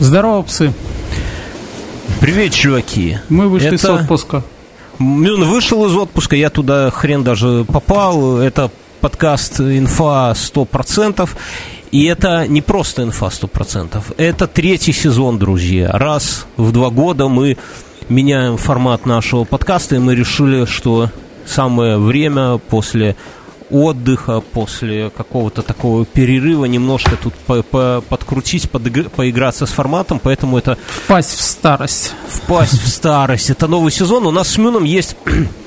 Здорово, псы. Привет, чуваки. Мы вышли Это... с отпуска. Он вышел из отпуска, я туда хрен даже попал. Это подкаст «Инфа 100%». И это не просто инфа 100%. Это третий сезон, друзья. Раз в два года мы меняем формат нашего подкаста, и мы решили, что самое время после отдыха, после какого-то такого перерыва немножко тут по -по подкрутить, поиграться с форматом, поэтому это... Впасть в старость. Впасть в старость. Это новый сезон. У нас с Мюном есть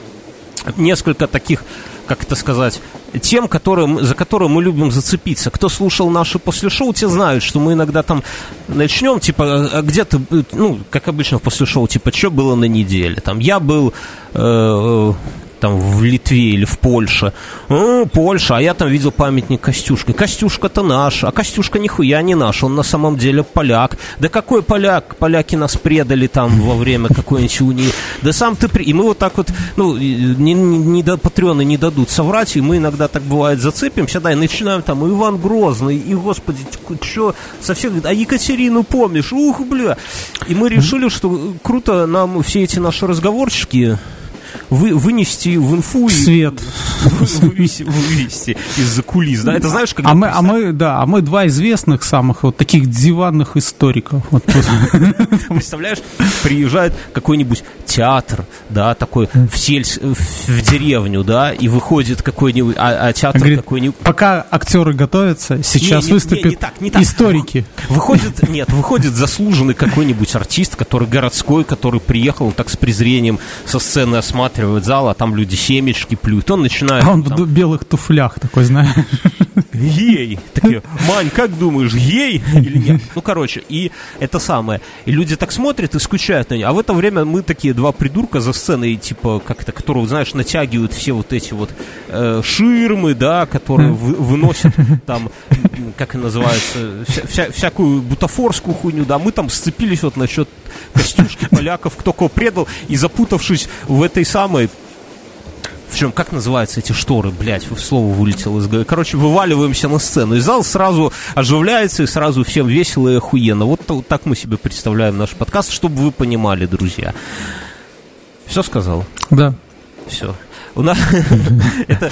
несколько таких, как это сказать, тем, которые, за которые мы любим зацепиться. Кто слушал наши после шоу, те знают, что мы иногда там начнем, типа, а, а где-то, ну, как обычно в после шоу, типа, что было на неделе. Там я был э, там в Литве или в Польше. Ну, Польша, а я там видел памятник Костюшка. Костюшка-то наш, а Костюшка нихуя не наш, он на самом деле поляк. Да какой поляк? Поляки нас предали там во время какой-нибудь унии. Да сам ты... При... И мы вот так вот, ну, не, не, не до патреоны не дадут соврать, и мы иногда так бывает зацепимся, да, и начинаем там, Иван Грозный, и, господи, что, совсем, а Екатерину помнишь? Ух, бля. И мы решили, что круто нам все эти наши разговорчики вы, вынести в инфу... В свет. Вывести, вывести из-за кулис, да? Это знаешь, когда... А мы, а мы, да, а мы два известных самых вот таких диванных историков. Вот Представляешь, приезжает какой-нибудь театр, да, такой в сельс... в деревню, да, и выходит какой-нибудь, а, а театр Говорит, какой-нибудь... Пока актеры готовятся, сейчас не, не, выступят не, не так, не так. историки. Выходит, нет, выходит заслуженный какой-нибудь артист, который городской, который приехал так с презрением со сцены осматривать осматривает зал, а там люди семечки плюют. Он начинает... А он там... в белых туфлях такой, знаешь. Ей! Такие, Мань, как думаешь, ей или нет? Ну, короче, и это самое. И люди так смотрят и скучают на нее. А в это время мы такие два придурка за сценой, типа, как-то, которые, знаешь, натягивают все вот эти вот э, ширмы, да, которые вы, выносят там, как и называется, вся, вся, всякую бутафорскую хуйню, да. Мы там сцепились вот насчет Костюшки поляков, кто кого предал, и запутавшись в этой самой в чем, как называются эти шторы, блядь, в слово вылетело из головы. Короче, вываливаемся на сцену, и зал сразу оживляется, и сразу всем весело и охуенно. Вот, вот так мы себе представляем наш подкаст, чтобы вы понимали, друзья. Все сказал? Да. Все. У нас это,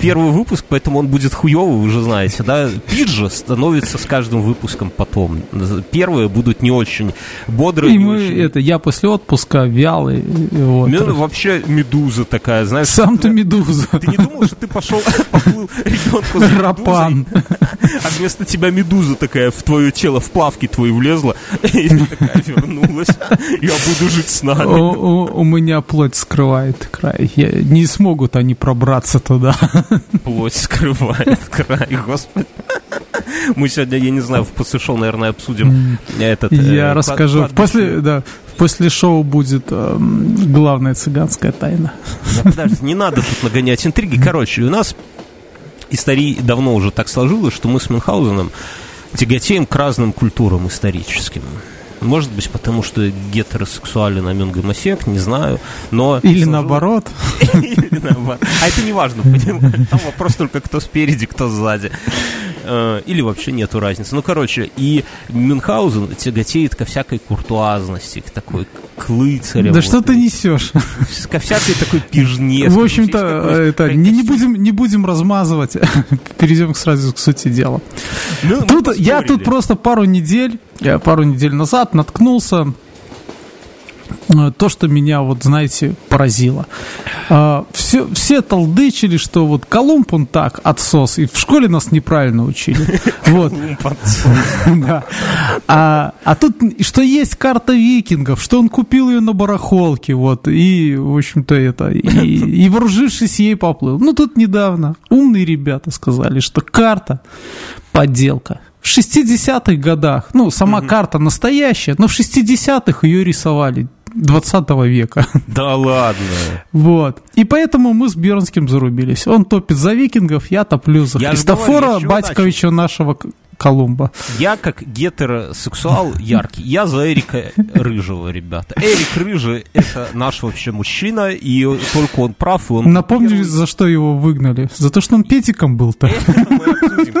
первый выпуск, поэтому он будет хуевый, вы уже знаете, да? Пиджа становится с каждым выпуском потом. Первые будут не очень бодрые. И мы, это, я после отпуска вялый. Вообще медуза такая, знаешь. Сам ты медуза. Ты не думал, что ты пошел, поплыл ребенку за Рапан. А вместо тебя медуза такая в твое тело, в плавки твои влезла, и такая вернулась. Я буду жить с нами. У меня плоть скрывает край. Я не смогут они пробраться туда. Плоть скрывает край, господи. Мы сегодня, я не знаю, в после шоу, наверное, обсудим этот... Я э, расскажу. После, да, после шоу будет э, главная цыганская тайна. Да, подожди, не надо тут нагонять интриги. Короче, у нас истории давно уже так сложилось, что мы с Мюнхгаузеном тяготеем к разным культурам историческим. Может быть, потому что гетеросексуален, а гомосек, не знаю. Но Или наоборот. Или наоборот. А это не важно? Там вопрос только кто спереди, кто сзади. Э, или вообще нету разницы. Ну, короче, и Мюнхгаузен тяготеет ко всякой куртуазности, к такой к лыцарям. Да вот, что ты несешь? Ко всякой такой пижне. В общем-то, это, не, не, будем, не будем размазывать. Перейдем сразу к сути дела. Ну, тут, я тут просто пару недель, я пару недель назад наткнулся то, что меня, вот, знаете, поразило. Все, а, все толдычили, что вот Колумб он так, отсос, и в школе нас неправильно учили. Вот. Да. А, а тут, что есть карта викингов, что он купил ее на барахолке, вот, и, в общем-то, это, и, и вооружившись ей поплыл. Ну, тут недавно умные ребята сказали, что карта подделка. В 60-х годах, ну, сама карта настоящая, но в 60-х ее рисовали 20 века. Да ладно. Вот. И поэтому мы с Бернским зарубились. Он топит за викингов, я топлю за я Христофора Батьковича нашего Колумба. Я как гетеросексуал яркий, я за Эрика Рыжего, ребята. Эрик Рыжий — это наш вообще мужчина, и только он прав, и он... Напомню, первый... за что его выгнали? За то, что он педиком был-то.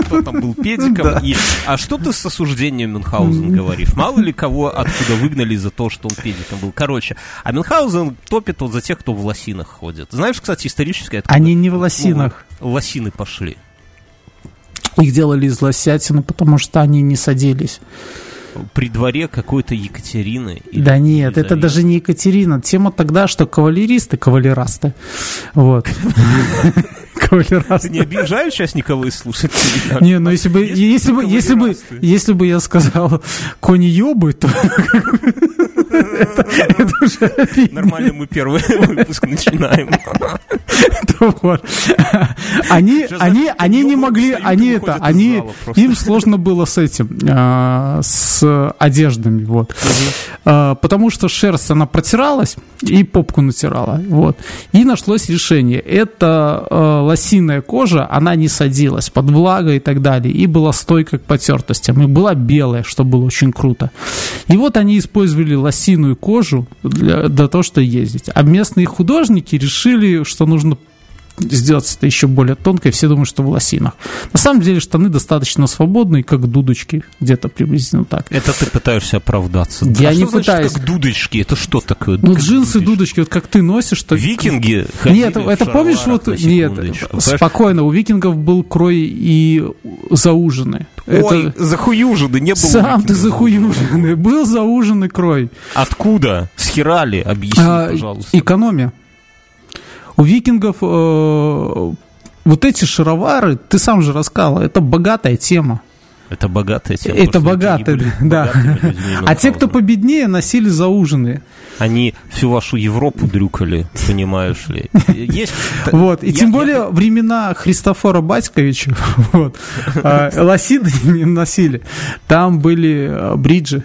Кто там был педиком. И... А что ты с осуждением Мюнхгаузен говоришь? Мало ли кого откуда выгнали за то, что он педиком был. Короче, а Мюнхгаузен топит вот за тех, кто в лосинах ходит. Знаешь, кстати, исторически... Они не в лосинах. Лосины пошли. Их делали из лосятины, потому что они не садились. При дворе какой-то Екатерины. да нет, это даже не Екатерина. Тема тогда, что кавалеристы, кавалерасты. Вот. Кавалерасты. Ты не обижаешь сейчас никого из слушателей? Не, ну если бы, если бы, если бы, если бы я сказал кони ёбы, то это уже Нормально мы первый выпуск начинаем. Они, они, они не могли, они это, они, им сложно было с этим, а, с одеждами, вот. А, потому что шерсть, она протиралась и попку натирала, вот. И нашлось решение. Это а, лосиная кожа, она не садилась под влагой и так далее, и была стойкой к потертостям, и была белая, что было очень круто. И вот они использовали лосиную кожу для, для того, чтобы ездить. А местные художники решили, что нужно сделать это еще более тонко, и все думают, что в лосинах. На самом деле штаны достаточно свободные, как дудочки, где-то приблизительно так. Это ты пытаешься оправдаться. Я а не что пытаюсь. Значит, как дудочки? Это что такое? Ну, джинсы, дудочки? дудочки, вот как ты носишь. что Викинги Нет, это помнишь, вот... Нет, спокойно, у викингов был крой и зауженный. Ой, это... захуюженный, не было. Сам ты захуюженный, был зауженный крой. Откуда? С херали? Объясни, а, пожалуйста. Экономия. У викингов э, вот эти шаровары, ты сам же рассказал, это богатая тема. Это богатая тема. Это богатая, да. А те, кто победнее, носили зауженные. Они всю вашу Европу дрюкали, понимаешь ли. Есть... Вот, и я, тем более я... времена Христофора Батьковича, вот, э, лосины не носили. Там были э, бриджи.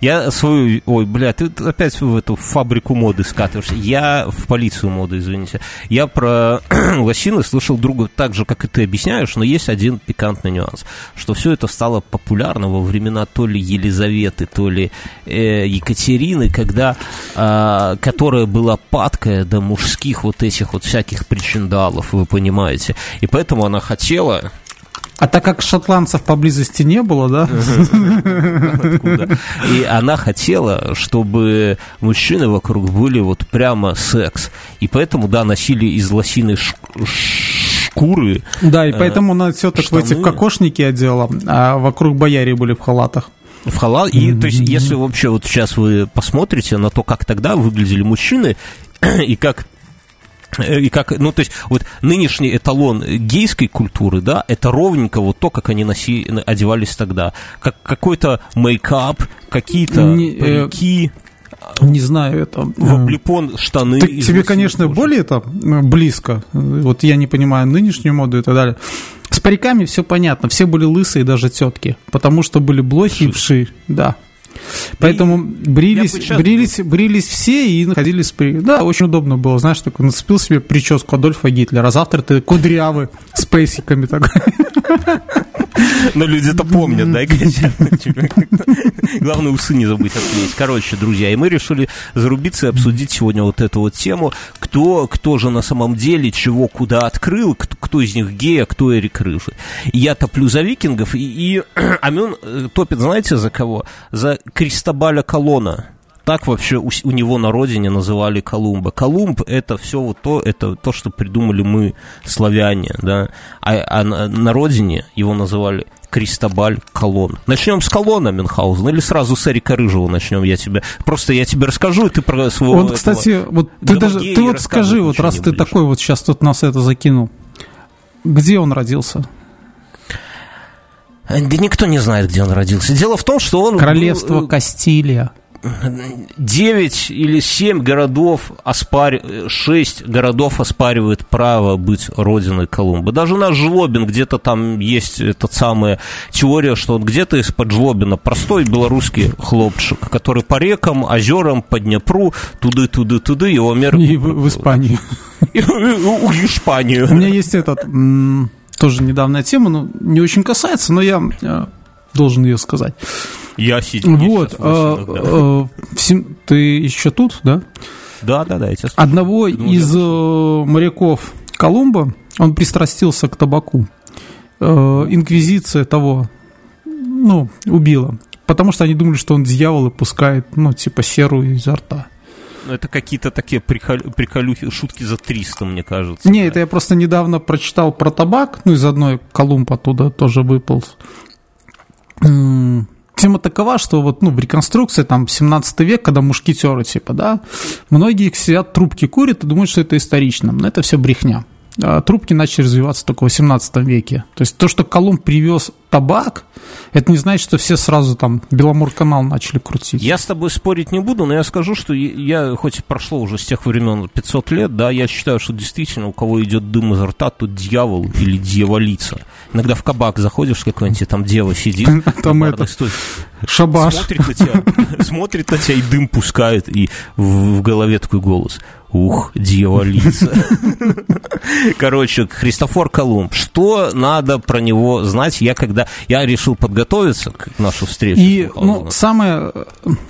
Я свою... Ой, бля, ты опять в эту фабрику моды скатываешься. Я в полицию моды, извините. Я про лосины слышал друга так же, как и ты объясняешь, но есть один пикантный нюанс, что все это стало популярно во времена то ли Елизаветы, то ли э, Екатерины, когда... Э, которая была падкая до мужских вот этих вот всяких причиндалов, вы понимаете. И поэтому она хотела а так как шотландцев поблизости не было, да? И она хотела, чтобы мужчины вокруг были вот прямо секс. И поэтому, да, носили из лосиной шкуры. Да, и э, поэтому она все так в эти кокошники одела, а вокруг бояре были в халатах в халат. И, то есть, если вообще вот сейчас вы посмотрите на то, как тогда выглядели мужчины, и как и как, ну, то есть, вот нынешний эталон гейской культуры, да, это ровненько вот то, как они носи, одевались тогда. Как какой-то мейкап, какие-то э, парики. Не знаю, это... В облепон штаны. Так, тебе, конечно, кожи. более это близко. Вот я не понимаю нынешнюю моду и так далее. С париками все понятно. Все были лысые, даже тетки. Потому что были блохи и вши. Да. Поэтому брились, брились, брились все и находились при... Да, очень удобно было, знаешь, такой нацепил себе прическу Адольфа Гитлера, а завтра ты кудрявый с пейсиками такой. Но люди это помнят, да, Главное, усы не забыть отклеить. Короче, друзья, и мы решили зарубиться и обсудить сегодня вот эту вот тему. Кто, кто же на самом деле чего куда открыл, кто, из них гей, а кто Эрик Рыжий. Я топлю за викингов, и Амин э, топит, знаете, за кого? За Кристобаля Колона так вообще у, у него на родине называли Колумба. Колумб это все вот то, это то, что придумали мы, славяне, да, а, а на, на родине его называли Кристобаль Колон. Начнем с Колона Мюнхгаузена или сразу с Эрика Рыжего начнем? Я тебе просто я тебе расскажу, и ты про своего. Он, кстати, вот ты даже ты вот скажи, вот раз ты такой вот сейчас тут нас это закинул, где он родился? Да никто не знает, где он родился. Дело в том, что он... Королевство был... Э, Кастилия. 9 или 7 городов, оспар... 6 городов оспаривают право быть родиной Колумба. Даже наш Жлобин, где-то там есть эта самая теория, что он где-то из-под Жлобина простой белорусский хлопчик, который по рекам, озерам, по Днепру, туды-туды-туды, его Америку... И в, в Испанию. И в Испанию. У меня есть этот, тоже недавняя тема, но не очень касается, но я э, должен ее сказать. Я сидел. Вот. А, ты еще тут, да? Да, да, да. Одного из моряков Колумба, он пристрастился к табаку. Инквизиция того, ну, убила. Потому что они думали, что он дьявол и пускает, ну, типа, серу изо рта. Ну, это какие-то такие прикол... приколюхи, шутки за 300, мне кажется. Не, да. это я просто недавно прочитал про табак, ну, из одной Колумб оттуда тоже выпал. Тема такова, что вот, ну, в реконструкции, там, 17 век, когда мушкетеры, типа, да, многие сидят, трубки курят и думают, что это исторично, но это все брехня. А трубки начали развиваться только в 18 веке. То есть то, что Колумб привез табак, это не значит, что все сразу там Беломор-канал начали крутить. Я с тобой спорить не буду, но я скажу, что я, хоть и прошло уже с тех времен 500 лет, да, я считаю, что действительно у кого идет дым изо рта, тут дьявол или дьяволица. Иногда в кабак заходишь, какой-нибудь там дева сидит. Там это, шабаш. Смотрит на тебя, смотрит на тебя и дым пускает, и в, в голове такой голос – Ух, дьяволица. Короче, Христофор Колумб. Что надо про него знать? Я когда... Я решил подготовиться к нашу встречу. И, ну, самое,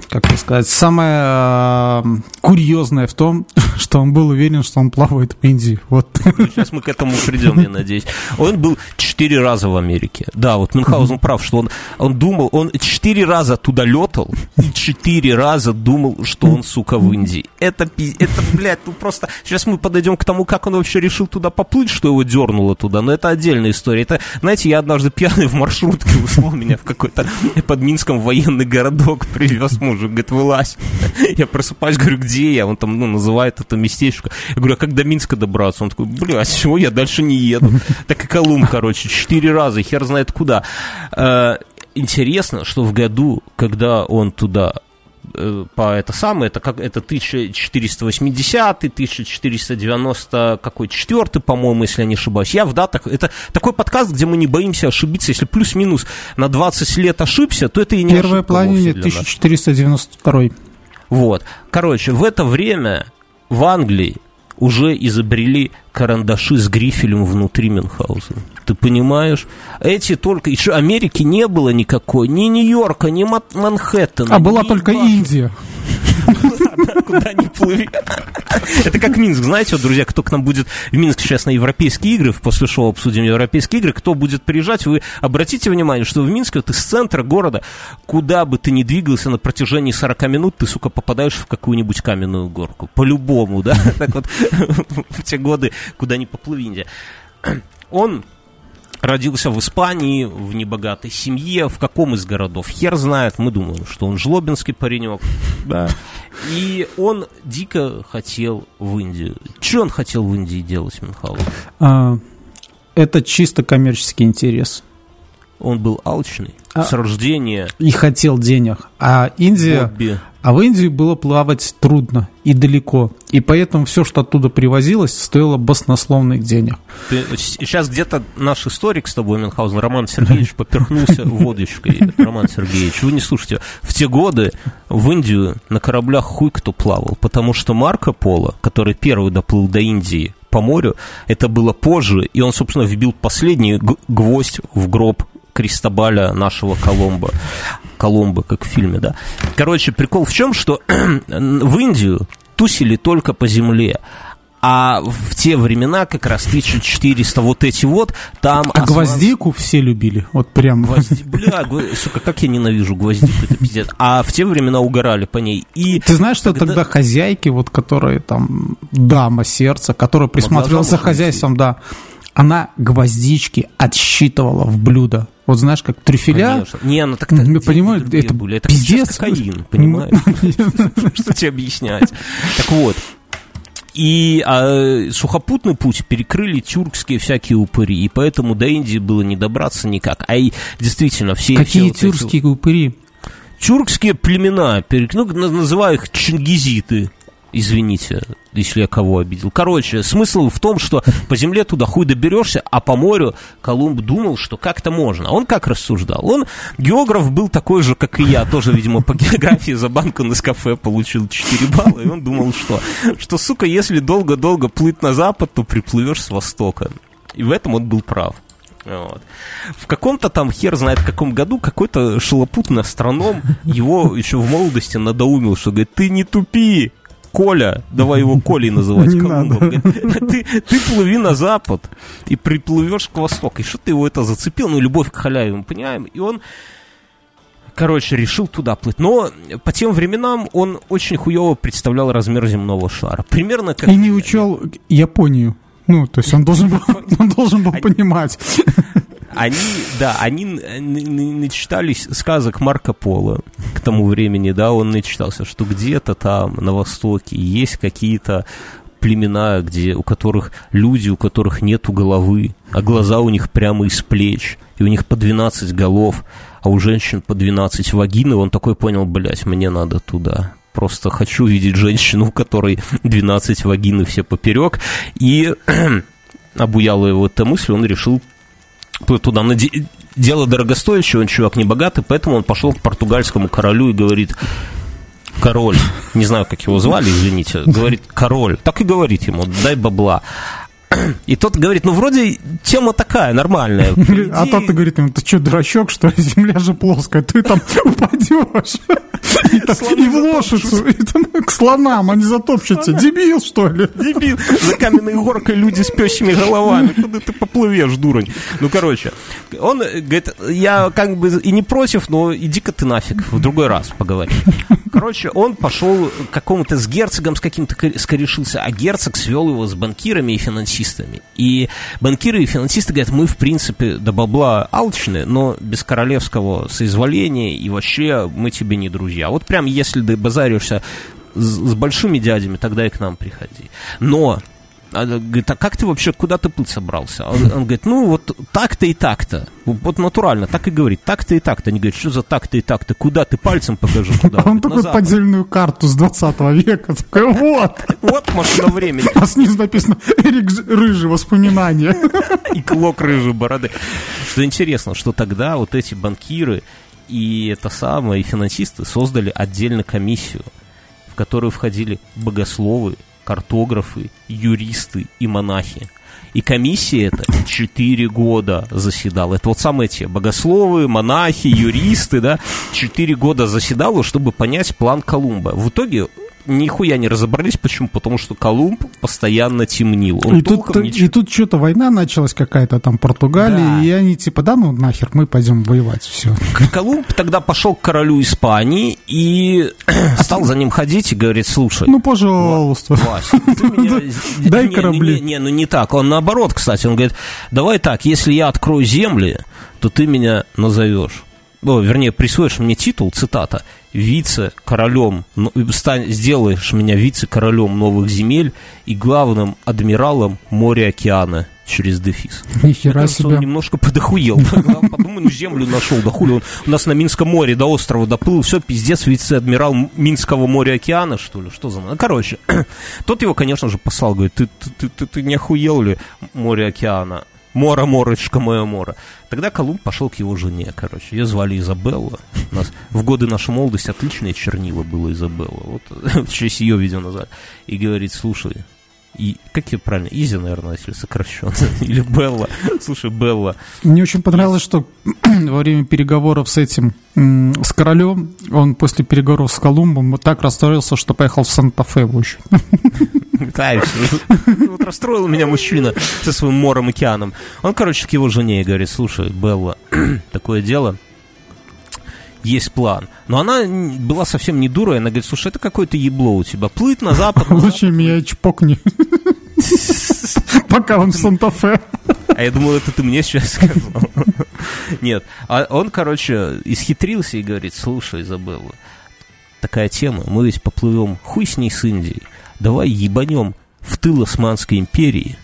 как сказать, самое э, курьезное в том, что он был уверен, что он плавает в Индии. Вот. Ну, сейчас мы к этому придем, я надеюсь. Он был четыре раза в Америке. Да, вот Мюнхгаузен прав, что он, он думал, он четыре раза туда летал и четыре раза думал, что он, сука, в Индии. Это, это, блядь, блядь, ну просто... Сейчас мы подойдем к тому, как он вообще решил туда поплыть, что его дернуло туда, но это отдельная история. Это, знаете, я однажды пьяный в маршрутке услал меня в какой-то под Минском военный городок, привез мужик, говорит, вылазь. Я просыпаюсь, говорю, где я? Он там, ну, называет это местечко. Я говорю, а как до Минска добраться? Он такой, бля, а чего я дальше не еду? Так и Колумб, короче, четыре раза, хер знает куда. Э, интересно, что в году, когда он туда по это самое, это как это 1480, 1490 какой четвертый, по-моему, если я не ошибаюсь. Я в датах, это такой подкаст, где мы не боимся ошибиться, если плюс-минус на 20 лет ошибся, то это и не Первое планение 1492. Вот. Короче, в это время в Англии уже изобрели карандаши с грифелем внутри Мюнхгаузена. Ты понимаешь? Эти только... Еще Америки не было никакой, ни Нью-Йорка, ни Манхэттена. А была только Индия. Куда ни плыви. Это как Минск, знаете, вот, друзья, кто к нам будет в Минск сейчас на европейские игры, после шоу обсудим европейские игры, кто будет приезжать, вы обратите внимание, что в Минске вот из центра города, куда бы ты ни двигался на протяжении 40 минут, ты, сука, попадаешь в какую-нибудь каменную горку. По-любому, да? Так вот, в те годы, куда ни поплыви. Он родился в Испании, в небогатой семье, в каком из городов, хер знает, мы думаем, что он жлобинский паренек, да, и он дико хотел в Индию. Что он хотел в Индии делать, Мюнхгаузен? А, это чисто коммерческий интерес. Он был алчный а, с рождения. И хотел денег. А Индия... Хобби. А в Индию было плавать трудно и далеко. И поэтому все, что оттуда привозилось, стоило баснословных денег. Ты, сейчас где-то наш историк с тобой, Мюнхгаузен, Роман Сергеевич, поперхнулся водочкой. Роман Сергеевич, вы не слушайте. В те годы в Индию на кораблях хуй кто плавал, потому что Марко Поло, который первый доплыл до Индии по морю, это было позже, и он, собственно, вбил последний гвоздь в гроб Кристобаля нашего Коломбо. Коломбо, как в фильме, да. Короче, прикол в чем, что в Индию тусили только по земле. А в те времена, как раз 1400, вот эти вот, там... А осман... гвоздику все любили, вот прям. Гвозди... Бля, гв... сука, как я ненавижу гвоздику, это пиздец. А в те времена угорали по ней. И Ты знаешь, что тогда... тогда хозяйки, вот которые там, дама сердца, которая присмотрела за хозяйством, да, она гвоздички отсчитывала в блюдо. Вот знаешь, как трюфеля. Конечно. Не, ну так ну, понимаю, это были. Это пиздец. кокаин, понимаешь? Что тебе объяснять? Так вот, и а, сухопутный путь перекрыли тюркские всякие упыри, и поэтому до Индии было не добраться никак. А и действительно все... Какие все тюркские вот эти... упыри? Тюркские племена, ну, называю их чингизиты. Извините, если я кого обидел. Короче, смысл в том, что по земле туда хуй доберешься, а по морю Колумб думал, что как-то можно. Он как рассуждал? Он географ был такой же, как и я, тоже, видимо, по географии за банку на кафе получил 4 балла, и он думал, что, что, сука, если долго-долго плыть на запад, то приплывешь с востока. И в этом он был прав. Вот. В каком-то там, хер знает в каком году, какой-то шалопутный астроном его еще в молодости надоумил, что говорит, ты не тупи, Коля, давай его Колей называть, не надо. Ты, ты плыви на запад и приплывешь к востоку. И что ты его это зацепил? Ну, любовь к халяве, мы понимаем. И он, короче, решил туда плыть. Но по тем временам он очень хуево представлял размер земного шара. Примерно как... И не учел Японию. Ну, то есть он должен был, он должен был понимать. Они, да, они начитались сказок Марко Поло к тому времени, да, он начитался, что где-то там на востоке есть какие-то племена, где, у которых люди, у которых нету головы, а глаза у них прямо из плеч, и у них по 12 голов, а у женщин по 12 вагин, и он такой понял, блядь, мне надо туда. Просто хочу видеть женщину, у которой 12 вагин и все поперек, и обуяла его эта мысль, он решил туда. Но дело дорогостоящее, он чувак не богатый, поэтому он пошел к португальскому королю и говорит, король, не знаю, как его звали, извините, говорит, король, так и говорит ему, дай бабла. И тот говорит, ну, вроде тема такая, нормальная. А тот говорит ему, ты что, дурачок, что ли? Земля же плоская, ты там упадешь. И, так, и в лошицу, и там, к слонам, они затопчутся. Дебил, что ли? Дебил. За каменной горкой люди с пёсими головами. Куда ты поплывешь, дурань? Ну, короче, он говорит, я как бы и не против, но иди-ка ты нафиг, в другой раз поговорим. Короче, он пошел к какому-то с герцогом, с каким-то скорешился, а герцог свел его с банкирами и финансистами. И банкиры и финансисты говорят, мы, в принципе, до бабла алчны, но без королевского соизволения и вообще мы тебе не друзья. Вот прям если ты базаришься с большими дядями, тогда и к нам приходи. Но а, говорит, а как ты вообще, куда ты плыть собрался? Он, он говорит, ну вот так-то и так-то. Вот натурально, так и говорит, так-то и так-то. Они говорят, что за так-то и так-то? Куда ты пальцем покажи? Куда? Он такой поддельную карту с 20 века. Такой, вот. Вот машина времени. А снизу написано Эрик Рыжий воспоминания. И клок рыжей бороды. Что интересно, что тогда вот эти банкиры и это самое, и финансисты создали отдельно комиссию, в которую входили богословы, картографы, юристы и монахи. И комиссия эта 4 года заседала. Это вот самые те богословы, монахи, юристы, да, 4 года заседала, чтобы понять план Колумба. В итоге нихуя не разобрались. Почему? Потому что Колумб постоянно темнил. Он и, тут, ничего... и тут что-то война началась какая-то там Португалия, да. и они типа, да, ну нахер, мы пойдем воевать, все. Колумб тогда пошел к королю Испании и стал за ним ходить и говорит, слушай. Ну, пожалуйста. Вася, Дай корабли. Не, ну не так. Он наоборот, кстати, он говорит, давай так, если я открою земли, то ты меня назовешь о, вернее, присвоишь мне титул, цитата, вице-королем, ну, сделаешь меня вице-королем новых земель и главным адмиралом моря-океана через дефис. Нихера кажется, себе. он немножко подохуел. Подумай, ну землю нашел, да хули он у нас на Минском море до острова доплыл, все, пиздец, вице-адмирал Минского моря-океана, что ли, что за... Ну, короче, тот его, конечно же, послал, говорит, ты, ты, ты, ты не охуел ли море-океана? Мора, Морочка, моя Мора. Тогда Колумб пошел к его жене, короче. Ее звали Изабелла. У нас в годы нашей молодости отличное чернила было Изабелла. Вот в честь ее видео назвали. И говорит, слушай, и, как ее правильно? Изи, наверное, если сокращенно. Или Белла. Слушай, Белла. Мне очень понравилось, что во время переговоров с этим, с королем, он после переговоров с Колумбом так расстроился, что поехал в Санта-Фе в общем. Вот расстроил меня мужчина со своим мором океаном. Он, короче, к его жене говорит, слушай, Белла, такое дело, есть план. Но она была совсем не дура, она говорит, слушай, это какое-то ебло у тебя, плыть на запад. Лучше меня чпокни. Пока он в Санта-Фе. А я думал, это ты мне сейчас сказал. Нет. А он, короче, исхитрился и говорит, слушай, Изабелла, такая тема, мы ведь поплывем хуй с ней с Индией давай ебанем в тыл Османской империи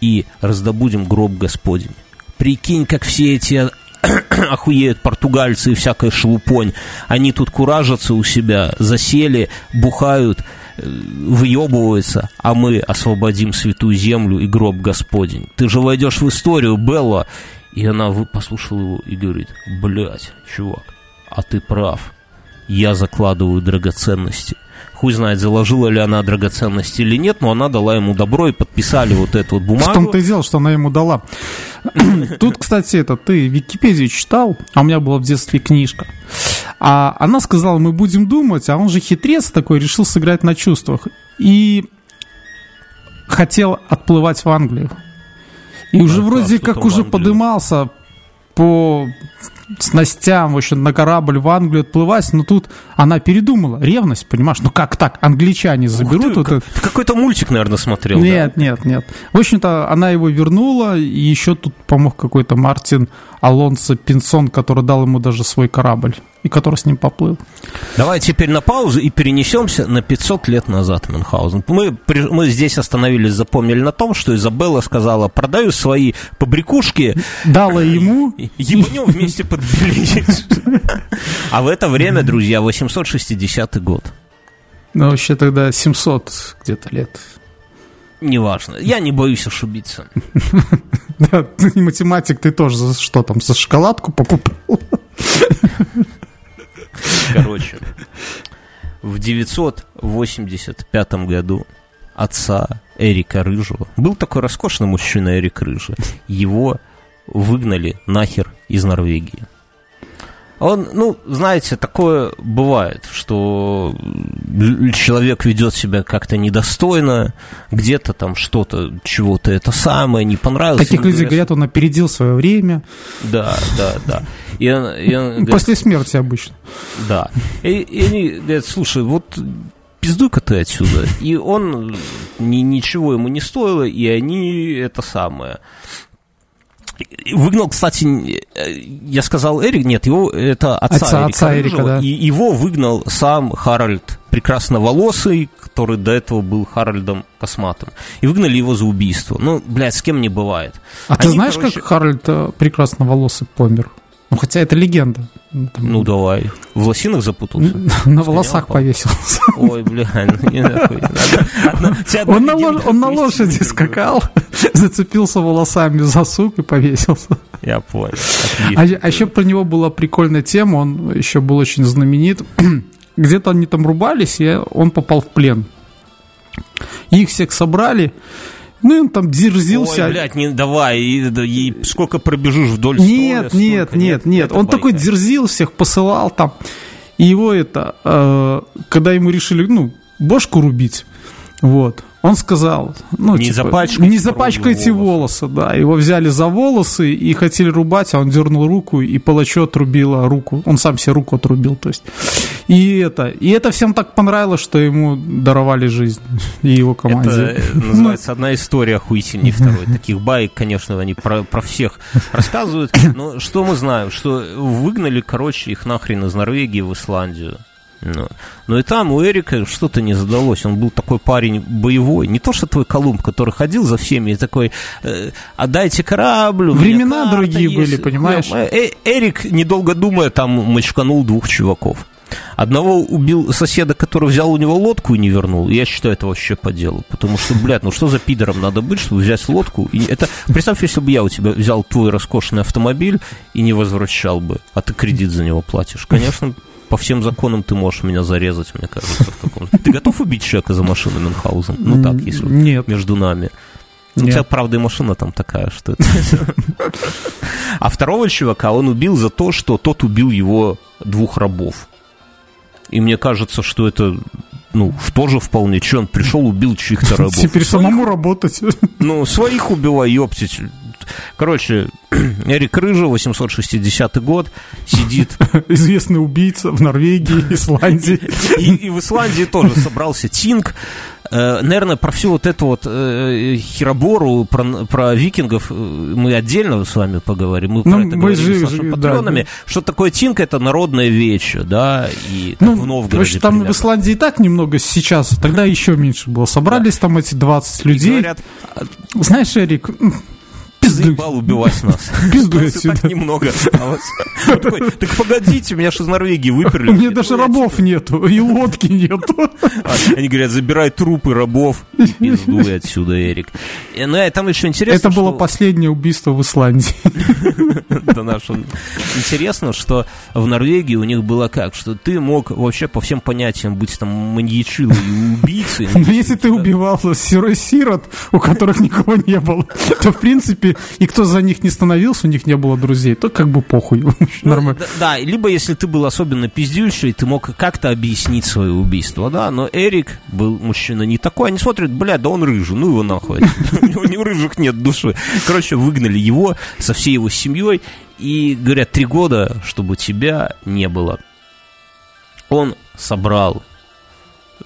и раздобудем гроб Господень. Прикинь, как все эти охуеют португальцы и всякая шелупонь. Они тут куражатся у себя, засели, бухают, э, выебываются, а мы освободим святую землю и гроб Господень. Ты же войдешь в историю, Белла. И она послушала его и говорит, блядь, чувак, а ты прав. Я закладываю драгоценности хуй знает, заложила ли она драгоценности или нет, но она дала ему добро и подписали вот эту вот бумагу. В том-то и дело, что она ему дала. Тут, кстати, это ты Википедию читал, а у меня была в детстве книжка. А она сказала, мы будем думать, а он же хитрец такой, решил сыграть на чувствах. И хотел отплывать в Англию. И уже вроде как уже подымался по снастям, в общем, на корабль в Англию отплывать, но тут она передумала. Ревность, понимаешь? Ну как так? Англичане заберут. Ты, вот какой-то мультик, наверное, смотрел. Нет, да? нет, нет. В общем-то, она его вернула, и еще тут помог какой-то Мартин Алонсо Пинсон, который дал ему даже свой корабль и который с ним поплыл. Давай теперь на паузу и перенесемся на 500 лет назад Мюнхгаузен. Мы, мы здесь остановились, запомнили на том, что Изабелла сказала, продаю свои побрякушки. Дала ему. Ебанем вместе подбелить. А в это время, друзья, 860 год. Ну, вообще тогда 700 где-то лет. Неважно. Я не боюсь ошибиться. Да, ты не математик, ты тоже за что там, за шоколадку покупал? Короче, в 985 году отца Эрика Рыжего, был такой роскошный мужчина Эрик Рыжий, его выгнали нахер из Норвегии. Он, ну, знаете, такое бывает, что человек ведет себя как-то недостойно, где-то там что-то, чего-то это самое, не понравилось. Таких людей говорят, он опередил свое время. Да, да, да. И он, и он говорит, После смерти обычно. Да. И, и они говорят, слушай, вот пиздуй-ка ты отсюда. И он, ни, ничего ему не стоило, и они это самое Выгнал, кстати, я сказал Эрик, нет, его это отца, отца Эрика, отца Эрика да. и его выгнал сам Харальд прекрасноволосый, который до этого был Харальдом Косматом. И выгнали его за убийство. Ну, блядь, с кем не бывает. А Они, ты знаешь, короче... как Харальд э, прекрасноволосый помер? Ну, хотя это легенда. Ну, там... Ну, давай. В лосинах запутался? На волосах повесился. Ой, бля, ну не Он на лошади скакал, зацепился волосами за сук и повесился. Я понял. А, а еще про него была прикольная тема, он еще был очень знаменит. Где-то они там рубались, и он попал в плен. Их всех собрали, ну, он там дерзился. Ой, блядь, не давай, и, и сколько пробежишь вдоль Нет, строя, нет, столько, нет, нет. Он байка. такой дерзил всех, посылал там. И его это, э, когда ему решили, ну, бошку рубить, вот, он сказал, ну, не, типа, запачкайте, не запачкайте волосы. волосы, да. Его взяли за волосы и хотели рубать, а он дернул руку, и палачу отрубила руку. Он сам себе руку отрубил, то есть. И это, и это всем так понравилось, что ему даровали жизнь и его команде. Это называется одна история охуительней второй. Таких баек, конечно, они про, про всех рассказывают. Но что мы знаем? Что выгнали, короче, их нахрен из Норвегии в Исландию. Ну, но и там у Эрика что-то не задалось. Он был такой парень боевой. Не то, что твой Колумб, который ходил за всеми и такой, э, отдайте корабль. Времена другие есть. были, понимаешь? Э, Эрик, недолго думая, там мочканул двух чуваков. Одного убил соседа, который взял у него лодку и не вернул. Я считаю, это вообще по делу. Потому что, блядь, ну что за пидором надо быть, чтобы взять лодку? И это... Представь, если бы я у тебя взял твой роскошный автомобиль и не возвращал бы, а ты кредит за него платишь. Конечно, по всем законам ты можешь меня зарезать, мне кажется. Ты готов убить человека за машину Мюнхгаузен? Ну так, если Нет. между нами. Ну, у тебя, правда, и машина там такая, что А второго чувака он убил за то, что тот убил его двух рабов. И мне кажется, что это ну, тоже вполне. Че, он пришел, убил чьих-то рабов. Теперь самому работать. Ну, своих убивай, ёптить. Короче, Эрик Рыжий, 860 год, сидит... Известный убийца в Норвегии, Исландии. И, и в Исландии тоже собрался Тинг. Э, наверное, про всю вот эту вот э, херобору, про, про викингов э, мы отдельно с вами поговорим. Мы ну, про это мы говорили же, с нашими патронами. Да, Что такое Тинг? Это народная вещь, да, и ну, в Новгороде. Там примерно. в Исландии и так немного сейчас, тогда еще меньше было. Собрались да. там эти 20 людей. говорят, Знаешь, Эрик, заебал убивать нас. Пизду отсюда. так немного осталось. Так погодите, меня же из Норвегии выперли. У меня даже рабов нету, и лодки нету. А, они говорят, забирай трупы рабов. Пиздуй отсюда, Эрик. Ну, а там еще интересно, Это было последнее убийство в Исландии. Это наше. Интересно, что в Норвегии у них было как, что ты мог вообще по всем понятиям быть там маньячилой и убийцей. Но если ты убивал сирот, у которых никого не было, то, в принципе, и, кто за них не становился, у них не было друзей, то как бы похуй. Ну, Нормально. Да, да, либо если ты был особенно пиздючий, ты мог как-то объяснить свое убийство, да, но Эрик был мужчина не такой, они смотрят, бля, да он рыжий, ну его нахуй. У него рыжих нет души. Короче, выгнали его со всей его семьей и говорят, три года, чтобы тебя не было. Он собрал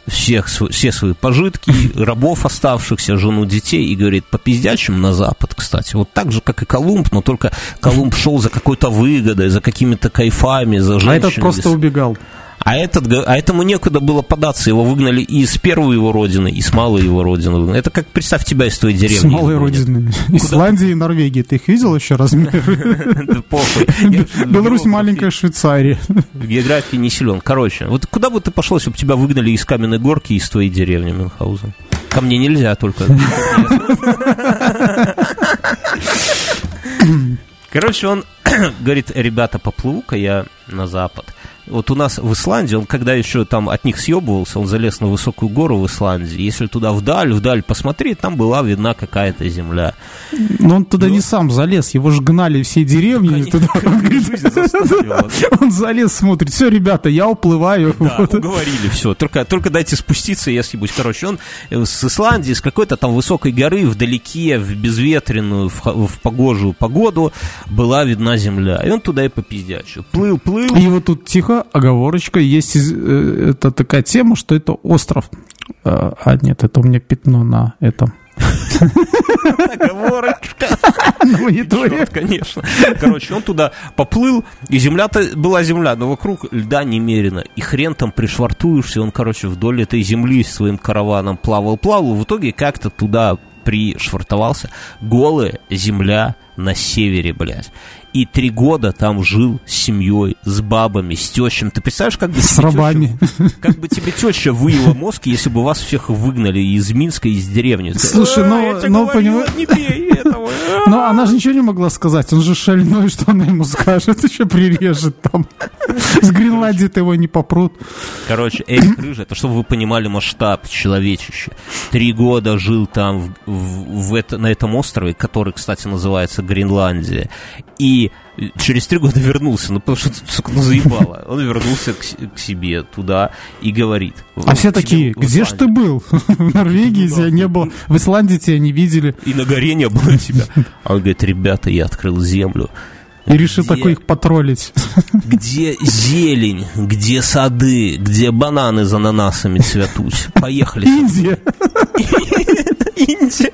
всех, все свои пожитки, рабов оставшихся, жену, детей, и говорит, по пиздячим на Запад, кстати. Вот так же, как и Колумб, но только Колумб шел за какой-то выгодой, за какими-то кайфами, за женщинами. А этот просто убегал. А, этот, а этому некуда было податься, его выгнали и с первой его родины, и с малой его родины. Это как, представь тебя из твоей деревни. С малой родины. Исландии и Норвегии. Ты их видел еще размер? Похуй. Беларусь маленькая Швейцария. В географии не силен. Короче, вот куда бы ты пошел, если бы тебя выгнали из каменной горки из твоей деревни Мюнхгаузен? Ко мне нельзя только. Короче, он говорит, ребята, поплыву-ка я на запад. Вот у нас в Исландии, он когда еще там от них съебывался, он залез на высокую гору в Исландии. Если туда вдаль, вдаль посмотреть, там была видна какая-то земля. Но он туда Но... не сам залез, его же гнали все деревни. Туда. Он залез, смотрит, все, ребята, я уплываю. Да, вот. уговорили, все. Только, только дайте спуститься, я съебусь. Короче, он с Исландии, с какой-то там высокой горы, вдалеке, в безветренную, в, в погожую погоду была видна земля. И он туда и попиздячил. Плыл, плыл. И вот тут тихо оговорочка, есть э, это такая тема, что это остров. А, а нет, это у меня пятно на этом. Оговорочка. На мониторе. конечно. Короче, он туда поплыл, и земля-то была земля, но вокруг льда немерено. И хрен там пришвартуешься, он, короче, вдоль этой земли своим караваном плавал-плавал, в итоге как-то туда пришвартовался. Голая земля на севере, блядь и три года там жил с семьей, с бабами, с тещами. Ты представляешь, как бы... С рабами. Теща, как бы тебе теща выила мозг, если бы вас всех выгнали из Минска, из деревни. Слушай, понимаешь... Пей этого. Но она же ничего не могла сказать. Он же шальной, что она ему скажет, еще прирежет там. С Гренландии-то его не попрут. Короче, Эрик Рыжий, это чтобы вы понимали масштаб человечища. Три года жил там в, в, в это, на этом острове, который, кстати, называется Гренландия. И через три года вернулся, ну потому что, сука, ну заебало. Он вернулся к, к себе туда и говорит. А все такие, где ж ты был? В Норвегии тебя не было, в Исландии тебя не видели. И на горе не было тебя. А он говорит, ребята, я открыл землю. И решил где, такой их потроллить. Где зелень, где сады, где бананы за ананасами цветут. Поехали. Индия. Индия.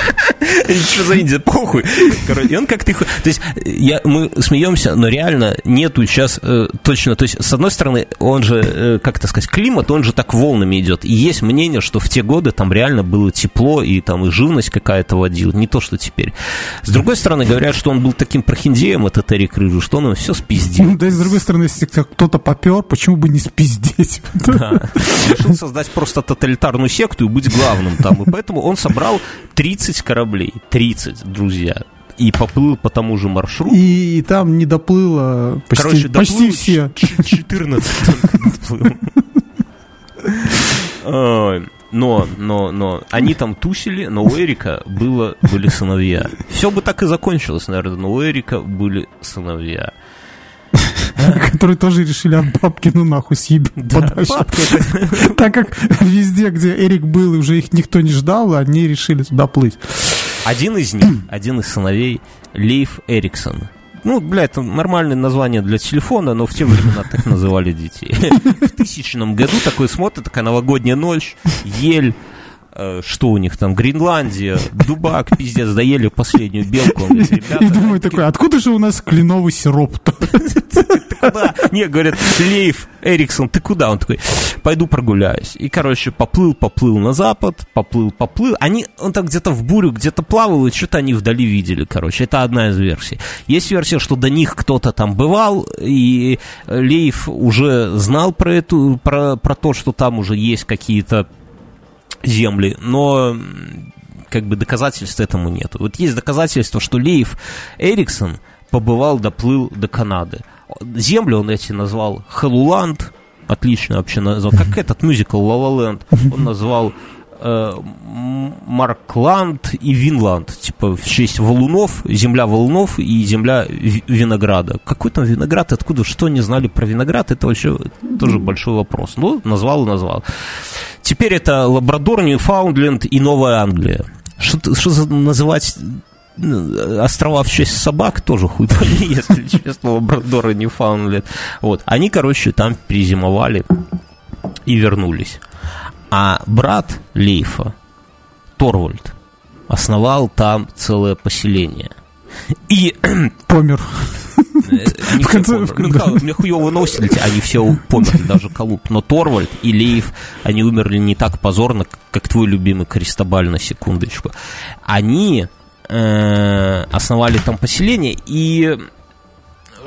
Что за Индия? Похуй. Короче, он как-то... То есть я, мы смеемся, но реально нету сейчас э, точно... То есть, с одной стороны, он же, э, как это сказать, климат, он же так волнами идет. И есть мнение, что в те годы там реально было тепло, и там и живность какая-то водила. Не то, что теперь. С другой стороны, говорят, что он был таким прохиндеем, этот Эрик Рыжий, что он все спиздил. Да и с другой стороны, если кто-то попер, почему бы не спиздеть? Да. Решил создать просто тоталитарную секту и быть главным там. И поэтому он собрал 30 кораблей. 30, друзья и поплыл по тому же маршруту. И, и там не доплыло почти, Короче, доплыл почти все. 14 только доплыл. Но, но, но, они там тусили, но у Эрика было, были сыновья. Все бы так и закончилось, наверное, но у Эрика были сыновья. Которые тоже решили от бабки, ну нахуй, подальше. Так как везде, где Эрик был, и уже их никто не ждал, они решили туда плыть. Один из них, один из сыновей, Лейф Эриксон. Ну, бля, это нормальное название для телефона, но в те времена так называли детей. В тысячном году такой смотр, такая новогодняя ночь, ель, что у них там, Гренландия, Дубак, пиздец, доели последнюю белку. Говорит, и думаю такой, откуда же у нас кленовый сироп-то? куда? Не, говорят, Лейф Эриксон, ты куда? Он такой, пойду прогуляюсь. И, короче, поплыл, поплыл на запад, поплыл, поплыл. Они, он там где-то в бурю, где-то плавал, и что-то они вдали видели, короче. Это одна из версий. Есть версия, что до них кто-то там бывал, и Лейф уже знал про эту, про, про то, что там уже есть какие-то земли, но как бы доказательств этому нет. Вот есть доказательства, что Лейф Эриксон побывал, доплыл до Канады. Землю он эти назвал Хэллуланд, отлично вообще назвал, как этот мюзикл Land, он назвал э, Маркланд и Винланд, типа в честь валунов, земля валунов и земля винограда. Какой там виноград, откуда, что не знали про виноград, это вообще тоже большой вопрос. Ну, назвал и назвал. Теперь это Лабрадор, Ньюфаундленд и Новая Англия. Что, что называть ну, острова в честь собак тоже хуй если честно, Лабрадор и Ньюфаундленд. Вот. Они, короче, там перезимовали и вернулись. А брат Лейфа, Торвальд, основал там целое поселение. И... Помер. Э, в конце, все померли. Ну, мне хуево новости, они все померли, даже Колуб. Но Торвальд и Лейф, они умерли не так позорно, как твой любимый Кристобаль, на секундочку. Они э, основали там поселение, и